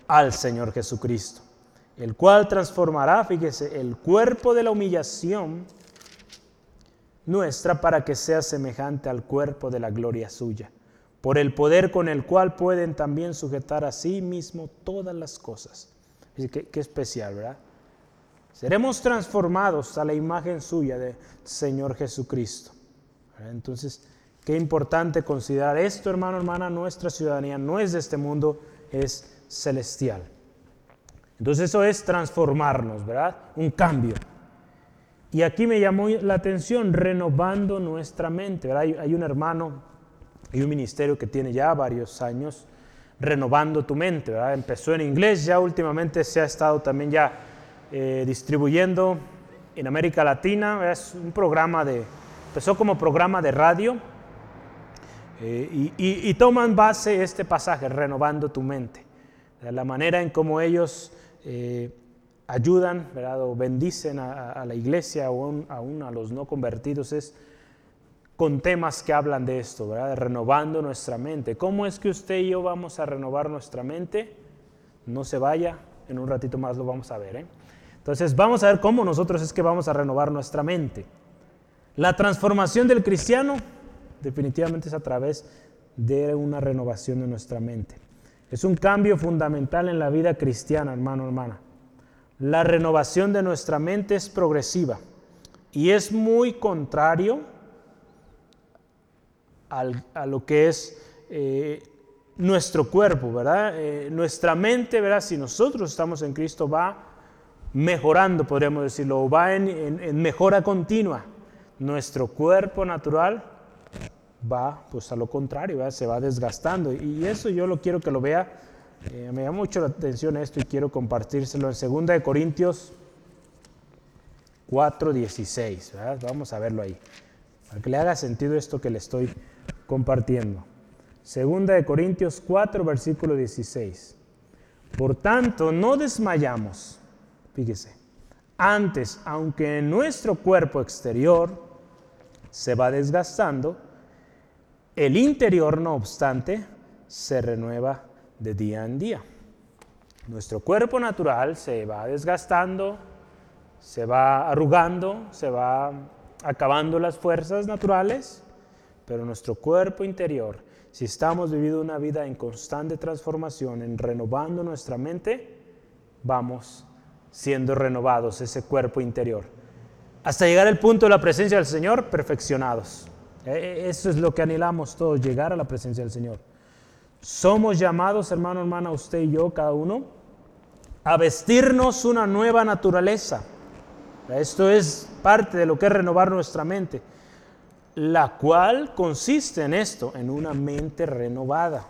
al Señor Jesucristo el cual transformará, fíjese, el cuerpo de la humillación nuestra para que sea semejante al cuerpo de la gloria suya, por el poder con el cual pueden también sujetar a sí mismo todas las cosas. Qué, qué especial, ¿verdad? Seremos transformados a la imagen suya de Señor Jesucristo. Entonces, qué importante considerar esto, hermano, hermana, nuestra ciudadanía no es de este mundo, es celestial. Entonces eso es transformarnos, ¿verdad? Un cambio. Y aquí me llamó la atención, renovando nuestra mente, ¿verdad? Hay, un hermano y un ministerio que tiene ya varios años renovando tu mente, ¿verdad? Empezó en inglés, ya últimamente se ha estado también ya eh, distribuyendo en América Latina, es un programa de, empezó como programa de radio eh, y, y, toman base este pasaje, renovando tu mente, la manera en cómo ellos eh, ayudan o bendicen a, la iglesia o aún, a los no convertidos es con temas que hablan de esto, ¿verdad? renovando nuestra mente. ¿Cómo es que usted y yo vamos a renovar nuestra mente? No se vaya, en un ratito más lo vamos a ver. ¿eh? Entonces vamos a ver cómo nosotros es que vamos a renovar nuestra mente. La transformación del cristiano definitivamente es a través de una renovación de nuestra mente. Es un cambio fundamental en la vida cristiana, hermano, hermana. La renovación de nuestra mente es progresiva y es muy contrario a lo que es eh, nuestro cuerpo, ¿verdad? Eh, nuestra mente, ¿verdad? Si nosotros estamos en Cristo, va mejorando, podríamos decirlo, va en mejora continua. Nuestro cuerpo natural va pues a lo contrario, se va desgastando. Y eso yo lo quiero que lo vea. Eh, me llama mucho la atención esto y quiero compartírselo en 2 Corintios 4.16. Vamos a verlo ahí. Para que le haga sentido esto que le estoy compartiendo. 2 Corintios 4, versículo 16. Por tanto, no desmayamos. Fíjese. Antes, aunque nuestro cuerpo exterior se va desgastando, el interior, no obstante, se renueva de día en día. Nuestro cuerpo natural se va desgastando, se va arrugando, se va acabando las fuerzas naturales, pero nuestro cuerpo interior, si estamos viviendo una vida en constante transformación, en renovando nuestra mente, vamos siendo renovados ese cuerpo interior. Hasta llegar al punto de la presencia del Señor, perfeccionados. Eh, eh, eso es lo que anhelamos todos, llegar a la presencia del Señor. Somos llamados, hermano, hermana, usted y yo, cada uno, a vestirnos una nueva naturaleza. Esto es parte de lo que es renovar nuestra mente. la cual consiste en esto, en una mente renovada.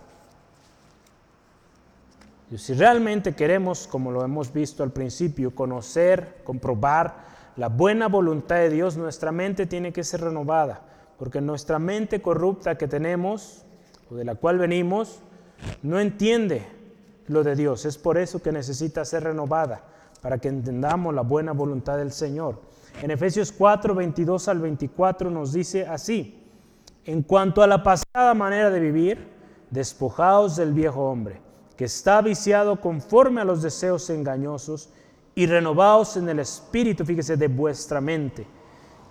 Y si realmente queremos, como lo hemos visto al principio, conocer, comprobar la buena voluntad de Dios, nuestra mente tiene que ser renovada, porque nuestra mente corrupta que tenemos, o de la cual venimos, no entiende lo de Dios. Es por eso que necesita ser renovada, para que entendamos la buena voluntad del Señor. En Efesios 4, 22 al 24 nos dice así, en cuanto a la pasada manera de vivir, despojaos del viejo hombre que está viciado conforme a los deseos engañosos, y renovaos en el espíritu, fíjese, de vuestra mente,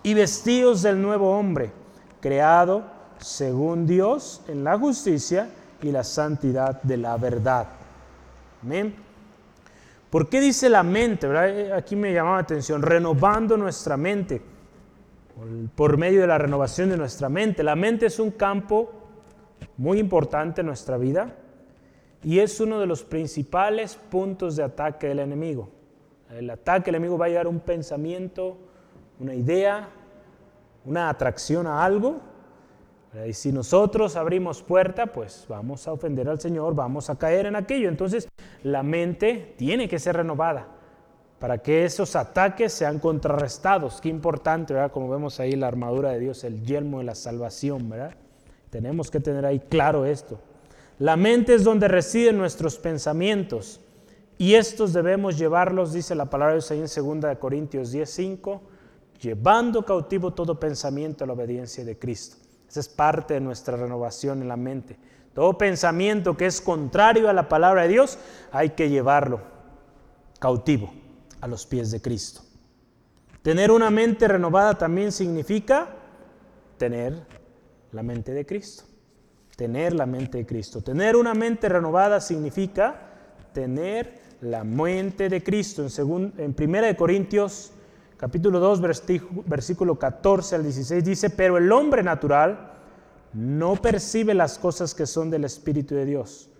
y vestidos del nuevo hombre, creado según Dios en la justicia y la santidad de la verdad. Amén. ¿Por qué dice la mente? Eh, aquí me llamaba la atención, renovando nuestra mente, por medio de la renovación de nuestra mente. La mente es un campo muy importante en nuestra vida y es uno de los principales puntos de ataque del enemigo. El ataque del enemigo va a llegar a un pensamiento, una idea, una atracción a algo. Y si nosotros abrimos puerta, pues vamos a ofender al Señor, vamos a caer en aquello. Entonces la mente tiene que ser renovada para que esos ataques sean contrarrestados. Qué importante, ¿verdad? Como vemos ahí la armadura de Dios, el yelmo de la salvación, ¿verdad? Tenemos que tener ahí claro esto. La mente es donde residen nuestros pensamientos y estos debemos llevarlos, dice la palabra de Dios ahí en 2 Corintios 10:5, llevando cautivo todo pensamiento a la obediencia de Cristo. Esa es parte de nuestra renovación en la mente. Todo pensamiento que es contrario a la palabra de Dios hay que llevarlo cautivo a los pies de Cristo. Tener una mente renovada también significa tener la mente de Cristo tener la mente de Cristo. Tener una mente renovada significa tener la mente de Cristo. En, en 1 Corintios capítulo 2, versículo 14 al 16 dice, pero el hombre natural no percibe las cosas que son del Espíritu de Dios,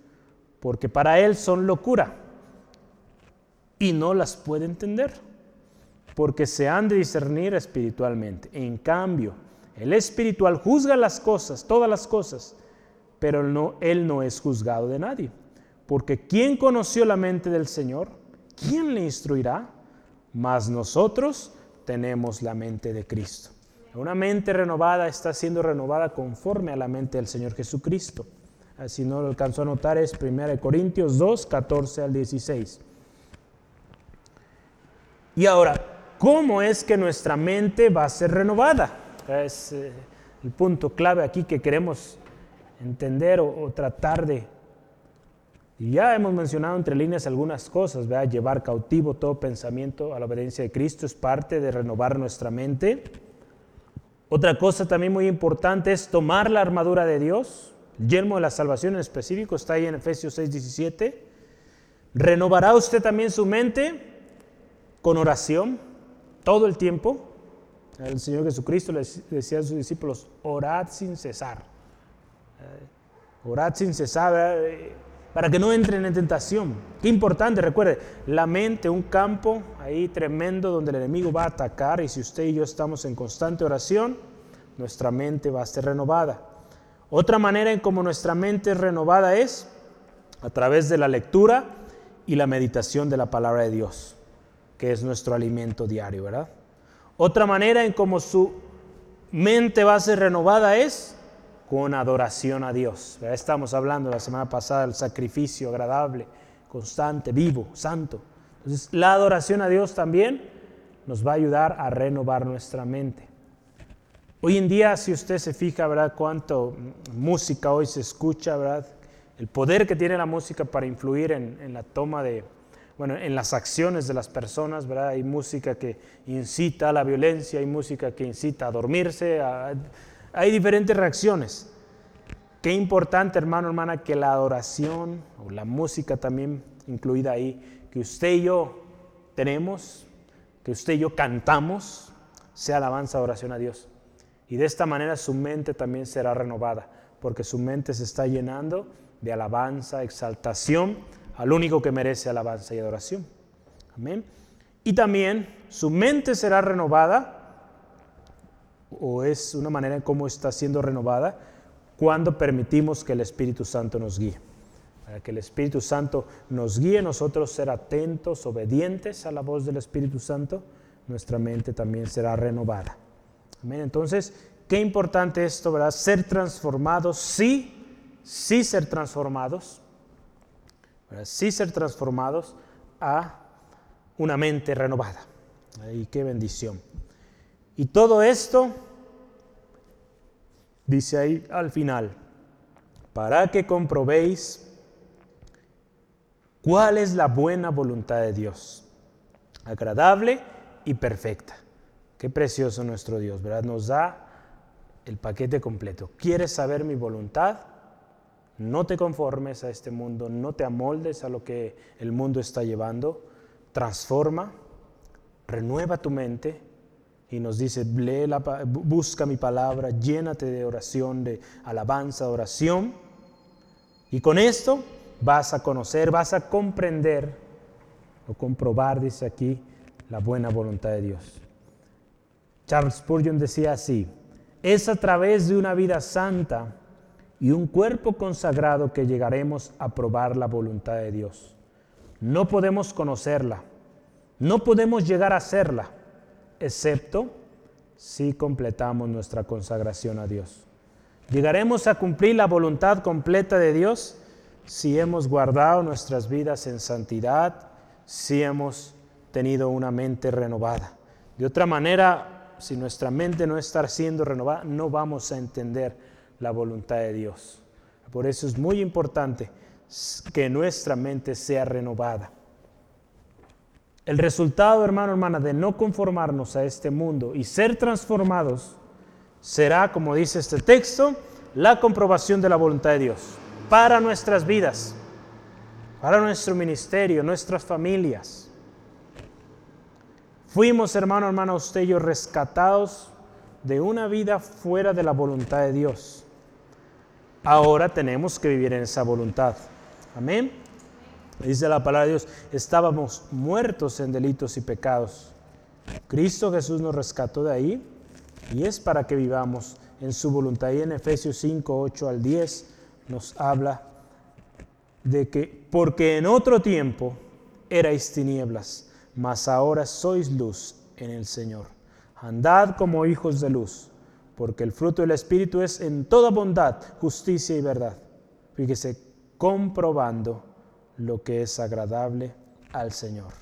porque para él son locura y no las puede entender, porque se han de discernir espiritualmente. En cambio, el espiritual juzga las cosas, todas las cosas, pero no, él no es juzgado de nadie. Porque ¿quién conoció la mente del Señor? ¿Quién le instruirá? Mas nosotros tenemos la mente de Cristo. Una mente renovada está siendo renovada conforme a la mente del Señor Jesucristo. Si no lo alcanzó a notar es 1 Corintios 2, 14 al 16. Y ahora, ¿cómo es que nuestra mente va a ser renovada? Es eh, el punto clave aquí que queremos entender o, tratar de... Ya hemos mencionado entre líneas algunas cosas, ¿verdad? Llevar cautivo todo pensamiento a la obediencia de Cristo es parte de renovar nuestra mente. Otra cosa también muy importante es tomar la armadura de Dios, el yelmo de la salvación en específico, está ahí en Efesios 6, 17. ¿Renovará usted también su mente con oración todo el tiempo? El Señor Jesucristo le decía a sus discípulos, orad sin cesar. Orad sin cesar eh, para que no entren en tentación. Qué importante, recuerde, la mente, un campo ahí tremendo donde el enemigo va a atacar y si usted y yo estamos en constante oración, nuestra mente va a ser renovada. Otra manera en cómo nuestra mente es renovada es a través de la lectura y la meditación de la palabra de Dios, que es nuestro alimento diario, ¿verdad? Otra manera en cómo su mente va a ser renovada es con adoración a Dios. Estamos hablando la semana pasada del sacrificio agradable, constante, vivo, santo. Entonces, la adoración a Dios también nos va a ayudar a renovar nuestra mente. Hoy en día, si usted se fija, ¿verdad? Cuánto música hoy se escucha, ¿verdad? El poder que tiene la música para influir en, la toma de, bueno, en las acciones de las personas, ¿verdad? Hay música que incita a la violencia, hay música que incita a dormirse, a, hay diferentes reacciones. Qué importante, hermano, hermana, que la adoración o la música también incluida ahí, que usted y yo tenemos, que usted y yo cantamos, sea alabanza, adoración a Dios. Y de esta manera su mente también será renovada, porque su mente se está llenando de alabanza, exaltación al único que merece alabanza y adoración. Amén. Y también su mente será renovada o, es una manera en cómo está siendo renovada cuando permitimos que el Espíritu Santo nos guíe. Para que el Espíritu Santo nos guíe, nosotros ser atentos, obedientes a la voz del Espíritu Santo, nuestra mente también será renovada. Amén. Entonces, qué importante esto, ¿verdad? Ser transformados, sí, sí ser transformados, ¿verdad? sí ser transformados a una mente renovada. Y qué bendición. Y todo esto, dice ahí al final, para que comprobéis cuál es la buena voluntad de Dios, agradable y perfecta. Qué precioso nuestro Dios, ¿verdad? Nos da el paquete completo. ¿Quieres saber mi voluntad? No te conformes a este mundo, no te amoldes a lo que el mundo está llevando. Transforma, renueva tu mente y nos dice, lee la, busca mi palabra, llénate de oración, de alabanza, oración. Y con esto vas a conocer, vas a comprender o comprobar, dice aquí, la buena voluntad de Dios. Charles Spurgeon decía así, es a través de una vida santa y un cuerpo consagrado que llegaremos a probar la voluntad de Dios. No podemos conocerla, no podemos llegar a hacerla, excepto si completamos nuestra consagración a Dios. Llegaremos a cumplir la voluntad completa de Dios si hemos guardado nuestras vidas en santidad, si hemos tenido una mente renovada. De otra manera, si nuestra mente no está siendo renovada, no vamos a entender la voluntad de Dios. Por eso es muy importante que nuestra mente sea renovada. El resultado, hermano, hermana, de no conformarnos a este mundo y ser transformados será, como dice este texto, la comprobación de la voluntad de Dios para nuestras vidas, para nuestro ministerio, nuestras familias. Fuimos, hermano, hermana, usted y yo rescatados de una vida fuera de la voluntad de Dios. Ahora tenemos que vivir en esa voluntad. Amén. Dice la palabra de Dios, estábamos muertos en delitos y pecados. Cristo Jesús nos rescató de ahí y es para que vivamos en su voluntad. Y en Efesios 5, 8 al 10 nos habla de que, porque en otro tiempo erais tinieblas, mas ahora sois luz en el Señor. Andad como hijos de luz, porque el fruto del Espíritu es en toda bondad, justicia y verdad. Fíjese, comprobando lo que es agradable al Señor.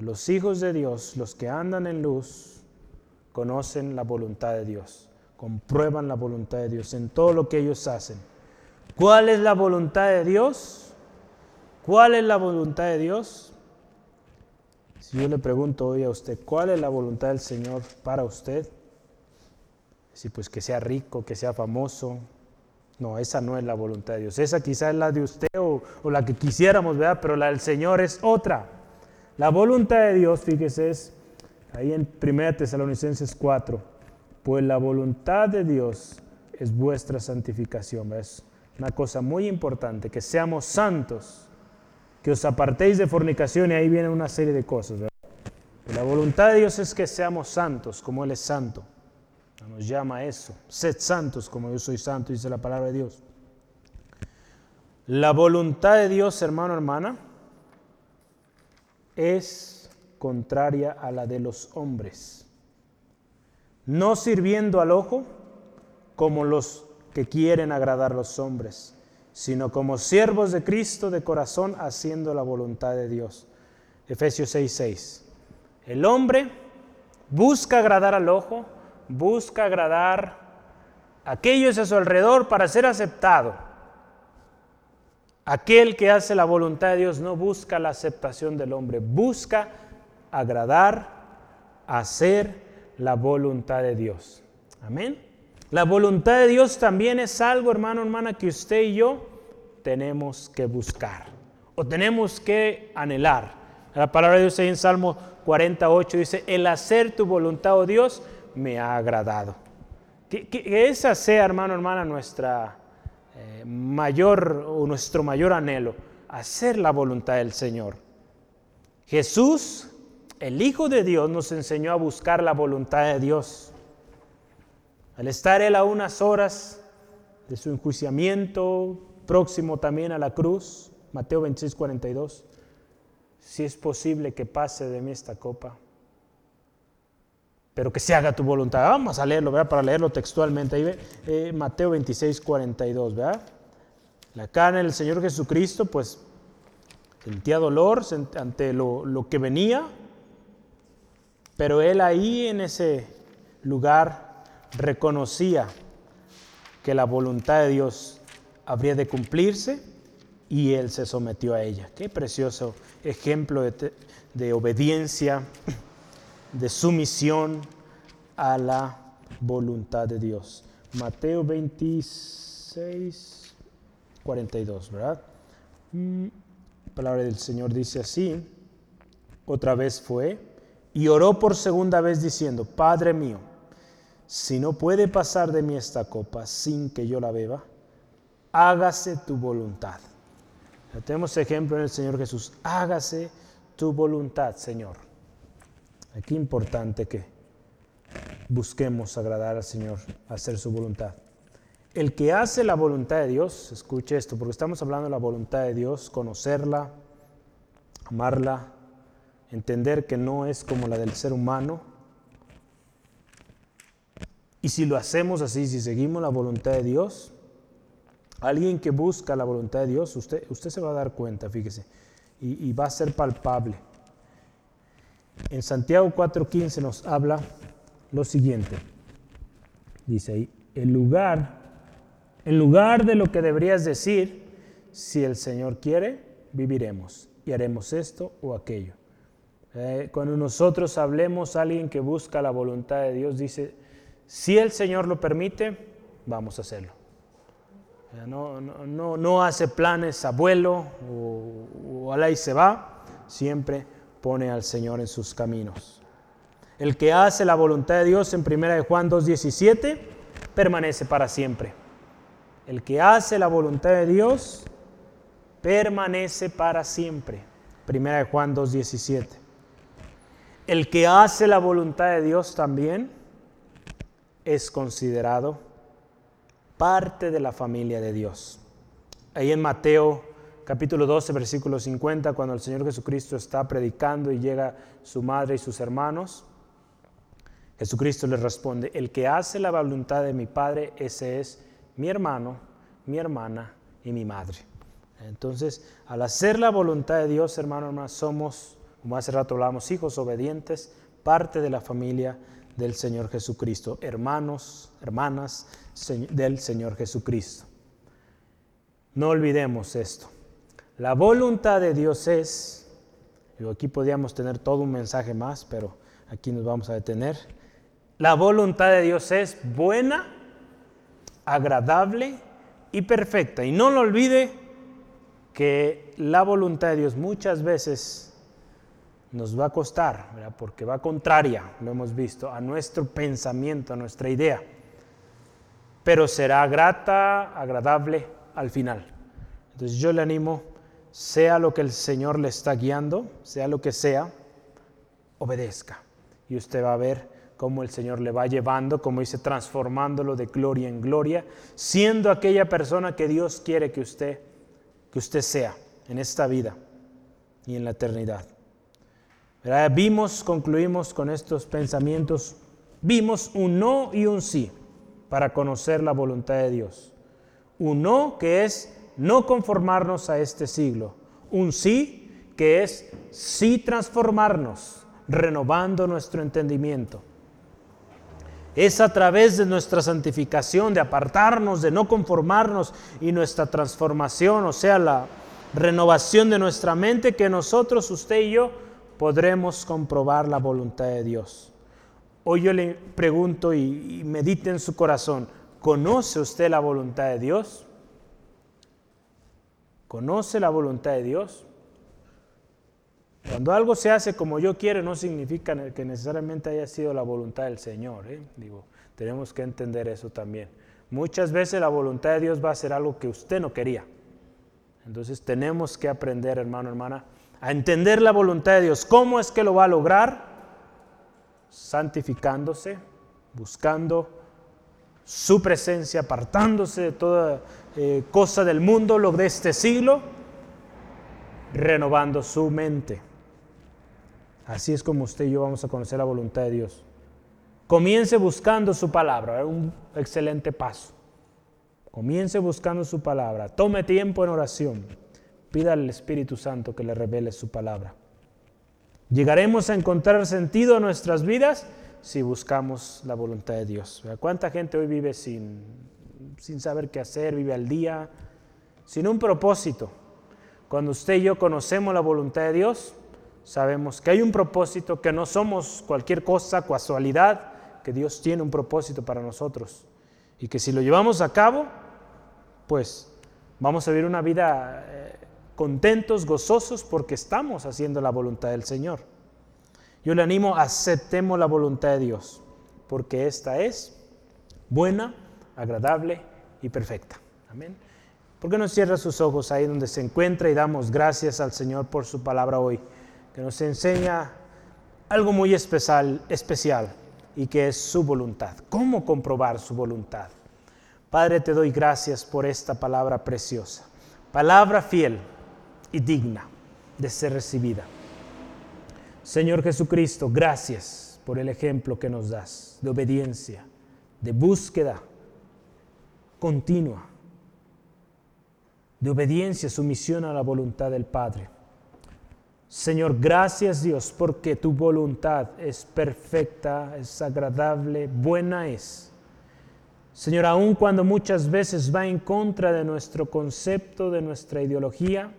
Los hijos de Dios, los que andan en luz, conocen la voluntad de Dios, comprueban la voluntad de Dios en todo lo que ellos hacen. ¿Cuál es la voluntad de Dios? ¿Cuál es la voluntad de Dios? Si yo le pregunto hoy a usted, ¿cuál es la voluntad del Señor para usted? Si pues que sea rico, que sea famoso, no, esa no es la voluntad de Dios. Esa quizá es la de usted o, la que quisiéramos, ¿verdad? Pero la del Señor es otra. La voluntad de Dios, fíjese, es ahí en 1 Tesalonicenses 4. Pues la voluntad de Dios es vuestra santificación. Es una cosa muy importante, que seamos santos, que os apartéis de fornicación y ahí viene una serie de cosas. La voluntad de Dios es que seamos santos como Él es santo. Nos llama a eso. Sed santos como yo soy santo, dice la palabra de Dios. La voluntad de Dios, hermano, hermana, es contraria a la de los hombres. No sirviendo al ojo como los que quieren agradar a los hombres, sino como siervos de Cristo de corazón haciendo la voluntad de Dios. Efesios 6:6. El hombre busca agradar al ojo, busca agradar a aquellos a su alrededor para ser aceptado. Aquel que hace la voluntad de Dios no busca la aceptación del hombre, busca agradar, hacer la voluntad de Dios. Amén. La voluntad de Dios también es algo, hermano, hermana, que usted y yo tenemos que buscar o tenemos que anhelar. La palabra de Dios ahí en Salmo 48 dice, el hacer tu voluntad, oh Dios, me ha agradado. Que, esa sea, hermano, hermana, nuestra eh, mayor o nuestro mayor anhelo, hacer la voluntad del Señor. Jesús, el Hijo de Dios, nos enseñó a buscar la voluntad de Dios. Al estar él a unas horas de su enjuiciamiento, próximo también a la cruz, Mateo 26, 42, si es posible que pase de mí esta copa, pero que se haga tu voluntad. Vamos a leerlo, ¿verdad? Para leerlo textualmente. Ahí ve, eh, Mateo 26, 42, ¿verdad? La carne del Señor Jesucristo, pues sentía dolor ante lo, lo que venía, pero él ahí en ese lugar reconocía que la voluntad de Dios habría de cumplirse y él se sometió a ella. Qué precioso ejemplo de, obediencia, de sumisión a la voluntad de Dios. Mateo 26, 42, ¿verdad? Mm, la palabra del Señor dice así, otra vez fue, y oró por segunda vez diciendo, Padre mío, si no puede pasar de mí esta copa sin que yo la beba, hágase tu voluntad. Tenemos ejemplo en el Señor Jesús, hágase tu voluntad, Señor. Aquí importante que busquemos agradar al Señor, hacer su voluntad. El que hace la voluntad de Dios, escuche esto, porque estamos hablando de la voluntad de Dios, conocerla, amarla, entender que no es como la del ser humano. Y si lo hacemos así, si seguimos la voluntad de Dios, alguien que busca la voluntad de Dios, usted, usted se va a dar cuenta, fíjese, y, y va a ser palpable. En Santiago 4:15 nos habla lo siguiente. Dice ahí, el lugar, en lugar de lo que deberías decir, si el Señor quiere, viviremos y haremos esto o aquello. Eh, cuando nosotros hablemos a alguien que busca la voluntad de Dios, dice, si el Señor lo permite, vamos a hacerlo. Eh, no, no, no, hace planes abuelo o, o alá y se va, siempre pone al Señor en sus caminos. El que hace la voluntad de Dios en 1 Juan 2.17 permanece para siempre. El que hace la voluntad de Dios permanece para siempre. 1 Juan 2.17. El que hace la voluntad de Dios también es considerado parte de la familia de Dios. Ahí en Mateo capítulo 12, versículo 50, cuando el Señor Jesucristo está predicando y llega su madre y sus hermanos, Jesucristo les responde, el que hace la voluntad de mi Padre, ese es mi hermano, mi hermana y mi madre. Entonces, al hacer la voluntad de Dios, hermano, hermana, somos como hace rato hablamos, hijos obedientes, parte de la familia del Señor Jesucristo, hermanos, hermanas del Señor Jesucristo. No olvidemos esto. La voluntad de Dios es, y aquí podríamos tener todo un mensaje más, pero aquí nos vamos a detener. La voluntad de Dios es buena, agradable y perfecta. Y no lo olvide que la voluntad de Dios muchas veces nos va a costar, porque va contraria, lo hemos visto, a nuestro pensamiento, a nuestra idea, pero será grata, agradable al final. Entonces yo le animo, sea lo que el Señor le está guiando, sea lo que sea, obedezca. Y usted va a ver cómo el Señor le va llevando, como dice, transformándolo de gloria en gloria, siendo aquella persona que Dios quiere que usted, que usted sea en esta vida y en la eternidad. Vimos, concluimos con estos pensamientos, vimos un no y un sí para conocer la voluntad de Dios. Un no que es no conformarnos a este siglo. Un sí que es sí transformarnos, renovando nuestro entendimiento. Es a través de nuestra santificación, de apartarnos, de no conformarnos y nuestra transformación, o sea, la renovación de nuestra mente, que nosotros, usted y yo, podremos comprobar la voluntad de Dios. Hoy yo le pregunto y, medite en su corazón, ¿conoce usted la voluntad de Dios? ¿Conoce la voluntad de Dios? Cuando algo se hace como yo quiero no significa que necesariamente haya sido la voluntad del Señor. ¿eh? Digo, tenemos que entender eso también. Muchas veces la voluntad de Dios va a ser algo que usted no quería. Entonces tenemos que aprender, hermano, hermana, a entender la voluntad de Dios. ¿Cómo es que lo va a lograr? Santificándose, buscando su presencia, apartándose de toda eh, cosa del mundo, lo de este siglo, renovando su mente. Así es como usted y yo vamos a conocer la voluntad de Dios. Comience buscando su palabra, un excelente paso. Comience buscando su palabra. Tome tiempo en oración. Pida al Espíritu Santo que le revele su palabra. Llegaremos a encontrar sentido en nuestras vidas si buscamos la voluntad de Dios. ¿Cuánta gente hoy vive sin, sin saber qué hacer, vive al día, sin un propósito? Cuando usted y yo conocemos la voluntad de Dios, sabemos que hay un propósito, que no somos cualquier cosa, casualidad, que Dios tiene un propósito para nosotros. Y que si lo llevamos a cabo, pues vamos a vivir una vida eh, contentos, gozosos, porque estamos haciendo la voluntad del Señor. Yo le animo, aceptemos la voluntad de Dios, porque esta es buena, agradable y perfecta. Amén. ¿Por qué no cierra sus ojos ahí donde se encuentra y damos gracias al Señor por su palabra hoy, que nos enseña algo muy especial, especial y que es su voluntad. ¿Cómo comprobar su voluntad? Padre, te doy gracias por esta palabra preciosa, palabra fiel y digna de ser recibida. Señor Jesucristo, gracias por el ejemplo que nos das de obediencia, de búsqueda continua, de obediencia, sumisión a la voluntad del Padre. Señor, gracias Dios porque tu voluntad es perfecta, es agradable, buena es. Señor, aun cuando muchas veces va en contra de nuestro concepto, de nuestra ideología,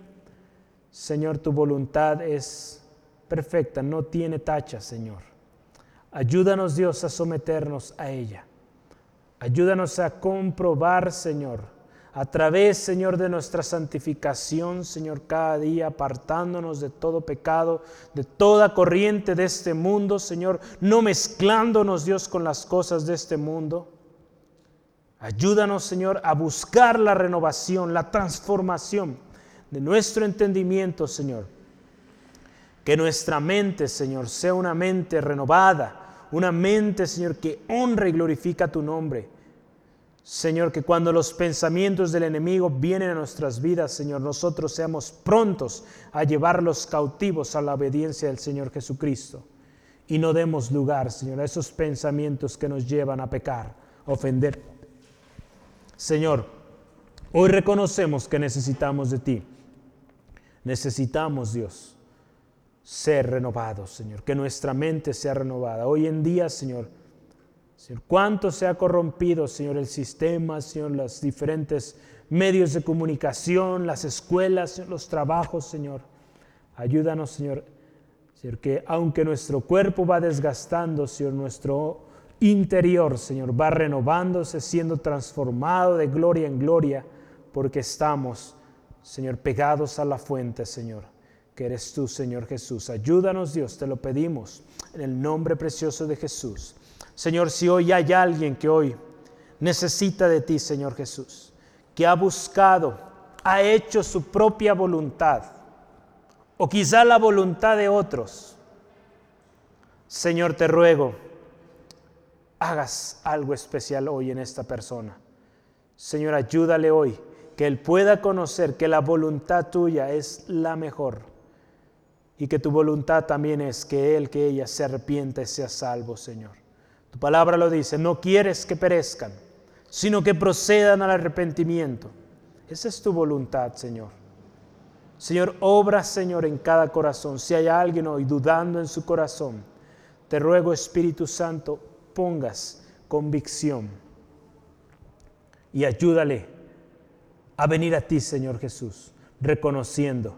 Señor, tu voluntad es perfecta, no tiene tacha, Señor. Ayúdanos Dios a someternos a ella. Ayúdanos a comprobar, Señor, a través, Señor, de nuestra santificación, Señor, cada día apartándonos de todo pecado, de toda corriente de este mundo, Señor, no mezclándonos, Dios, con las cosas de este mundo. Ayúdanos, Señor, a buscar la renovación, la transformación de nuestro entendimiento, Señor. Que nuestra mente, Señor, sea una mente renovada, una mente, Señor, que honra y glorifica tu nombre Señor, que cuando los pensamientos del enemigo vienen a nuestras vidas, Señor, nosotros seamos prontos a llevarlos cautivos a la obediencia del Señor Jesucristo. Y no demos lugar, Señor, a esos pensamientos que nos llevan a pecar, a ofender. Señor, hoy reconocemos que necesitamos de ti. Necesitamos, Dios, ser renovados, Señor, que nuestra mente sea renovada. Hoy en día, Señor, Señor, cuánto se ha corrompido, Señor, el sistema, Señor, los diferentes medios de comunicación, las escuelas, los trabajos, Señor. Ayúdanos, Señor, Señor, que aunque nuestro cuerpo va desgastando, Señor, nuestro interior, Señor, va renovándose, siendo transformado de gloria en gloria, porque estamos, Señor, pegados a la fuente, Señor, que eres tú, Señor Jesús. Ayúdanos, Dios, te lo pedimos, en el nombre precioso de Jesús. Señor, si hoy hay alguien que hoy necesita de ti, Señor Jesús, que ha buscado, ha hecho su propia voluntad, o quizá la voluntad de otros, Señor, te ruego, hagas algo especial hoy en esta persona. Señor, ayúdale hoy, que Él pueda conocer que la voluntad tuya es la mejor y que tu voluntad también es que Él, que ella se arrepienta y sea salvo, Señor. Tu palabra lo dice, no quieres que perezcan, sino que procedan al arrepentimiento. Esa es tu voluntad, Señor. Señor, obra, Señor, en cada corazón. Si hay alguien hoy dudando en su corazón, te ruego, Espíritu Santo, pongas convicción y ayúdale a venir a ti, Señor Jesús, reconociendo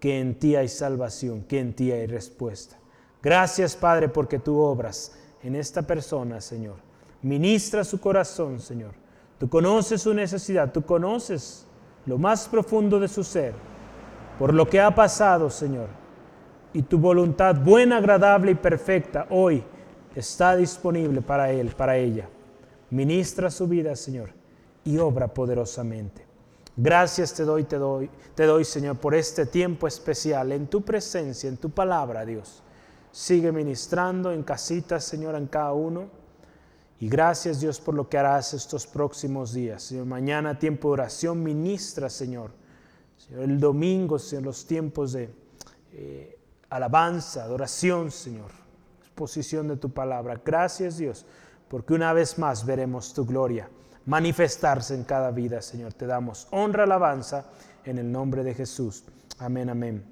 que en ti hay salvación, que en ti hay respuesta. Gracias, Padre, porque tú obras en esta persona, Señor. Ministra su corazón, Señor. Tú conoces su necesidad, tú conoces lo más profundo de su ser, por lo que ha pasado, Señor. Y tu voluntad buena, agradable y perfecta hoy está disponible para él, para ella. Ministra su vida, Señor, y obra poderosamente. Gracias te doy, te doy, te doy, Señor, por este tiempo especial en tu presencia, en tu palabra, Dios. Sigue ministrando en casitas, Señor, en cada uno. Y gracias Dios por lo que harás estos próximos días. Señor, mañana tiempo de oración ministra, Señor. Señor el domingo, Señor, los tiempos de eh, alabanza, adoración, Señor. Exposición de tu palabra. Gracias Dios, porque una vez más veremos tu gloria manifestarse en cada vida, Señor. Te damos honra, alabanza en el nombre de Jesús. Amén, amén.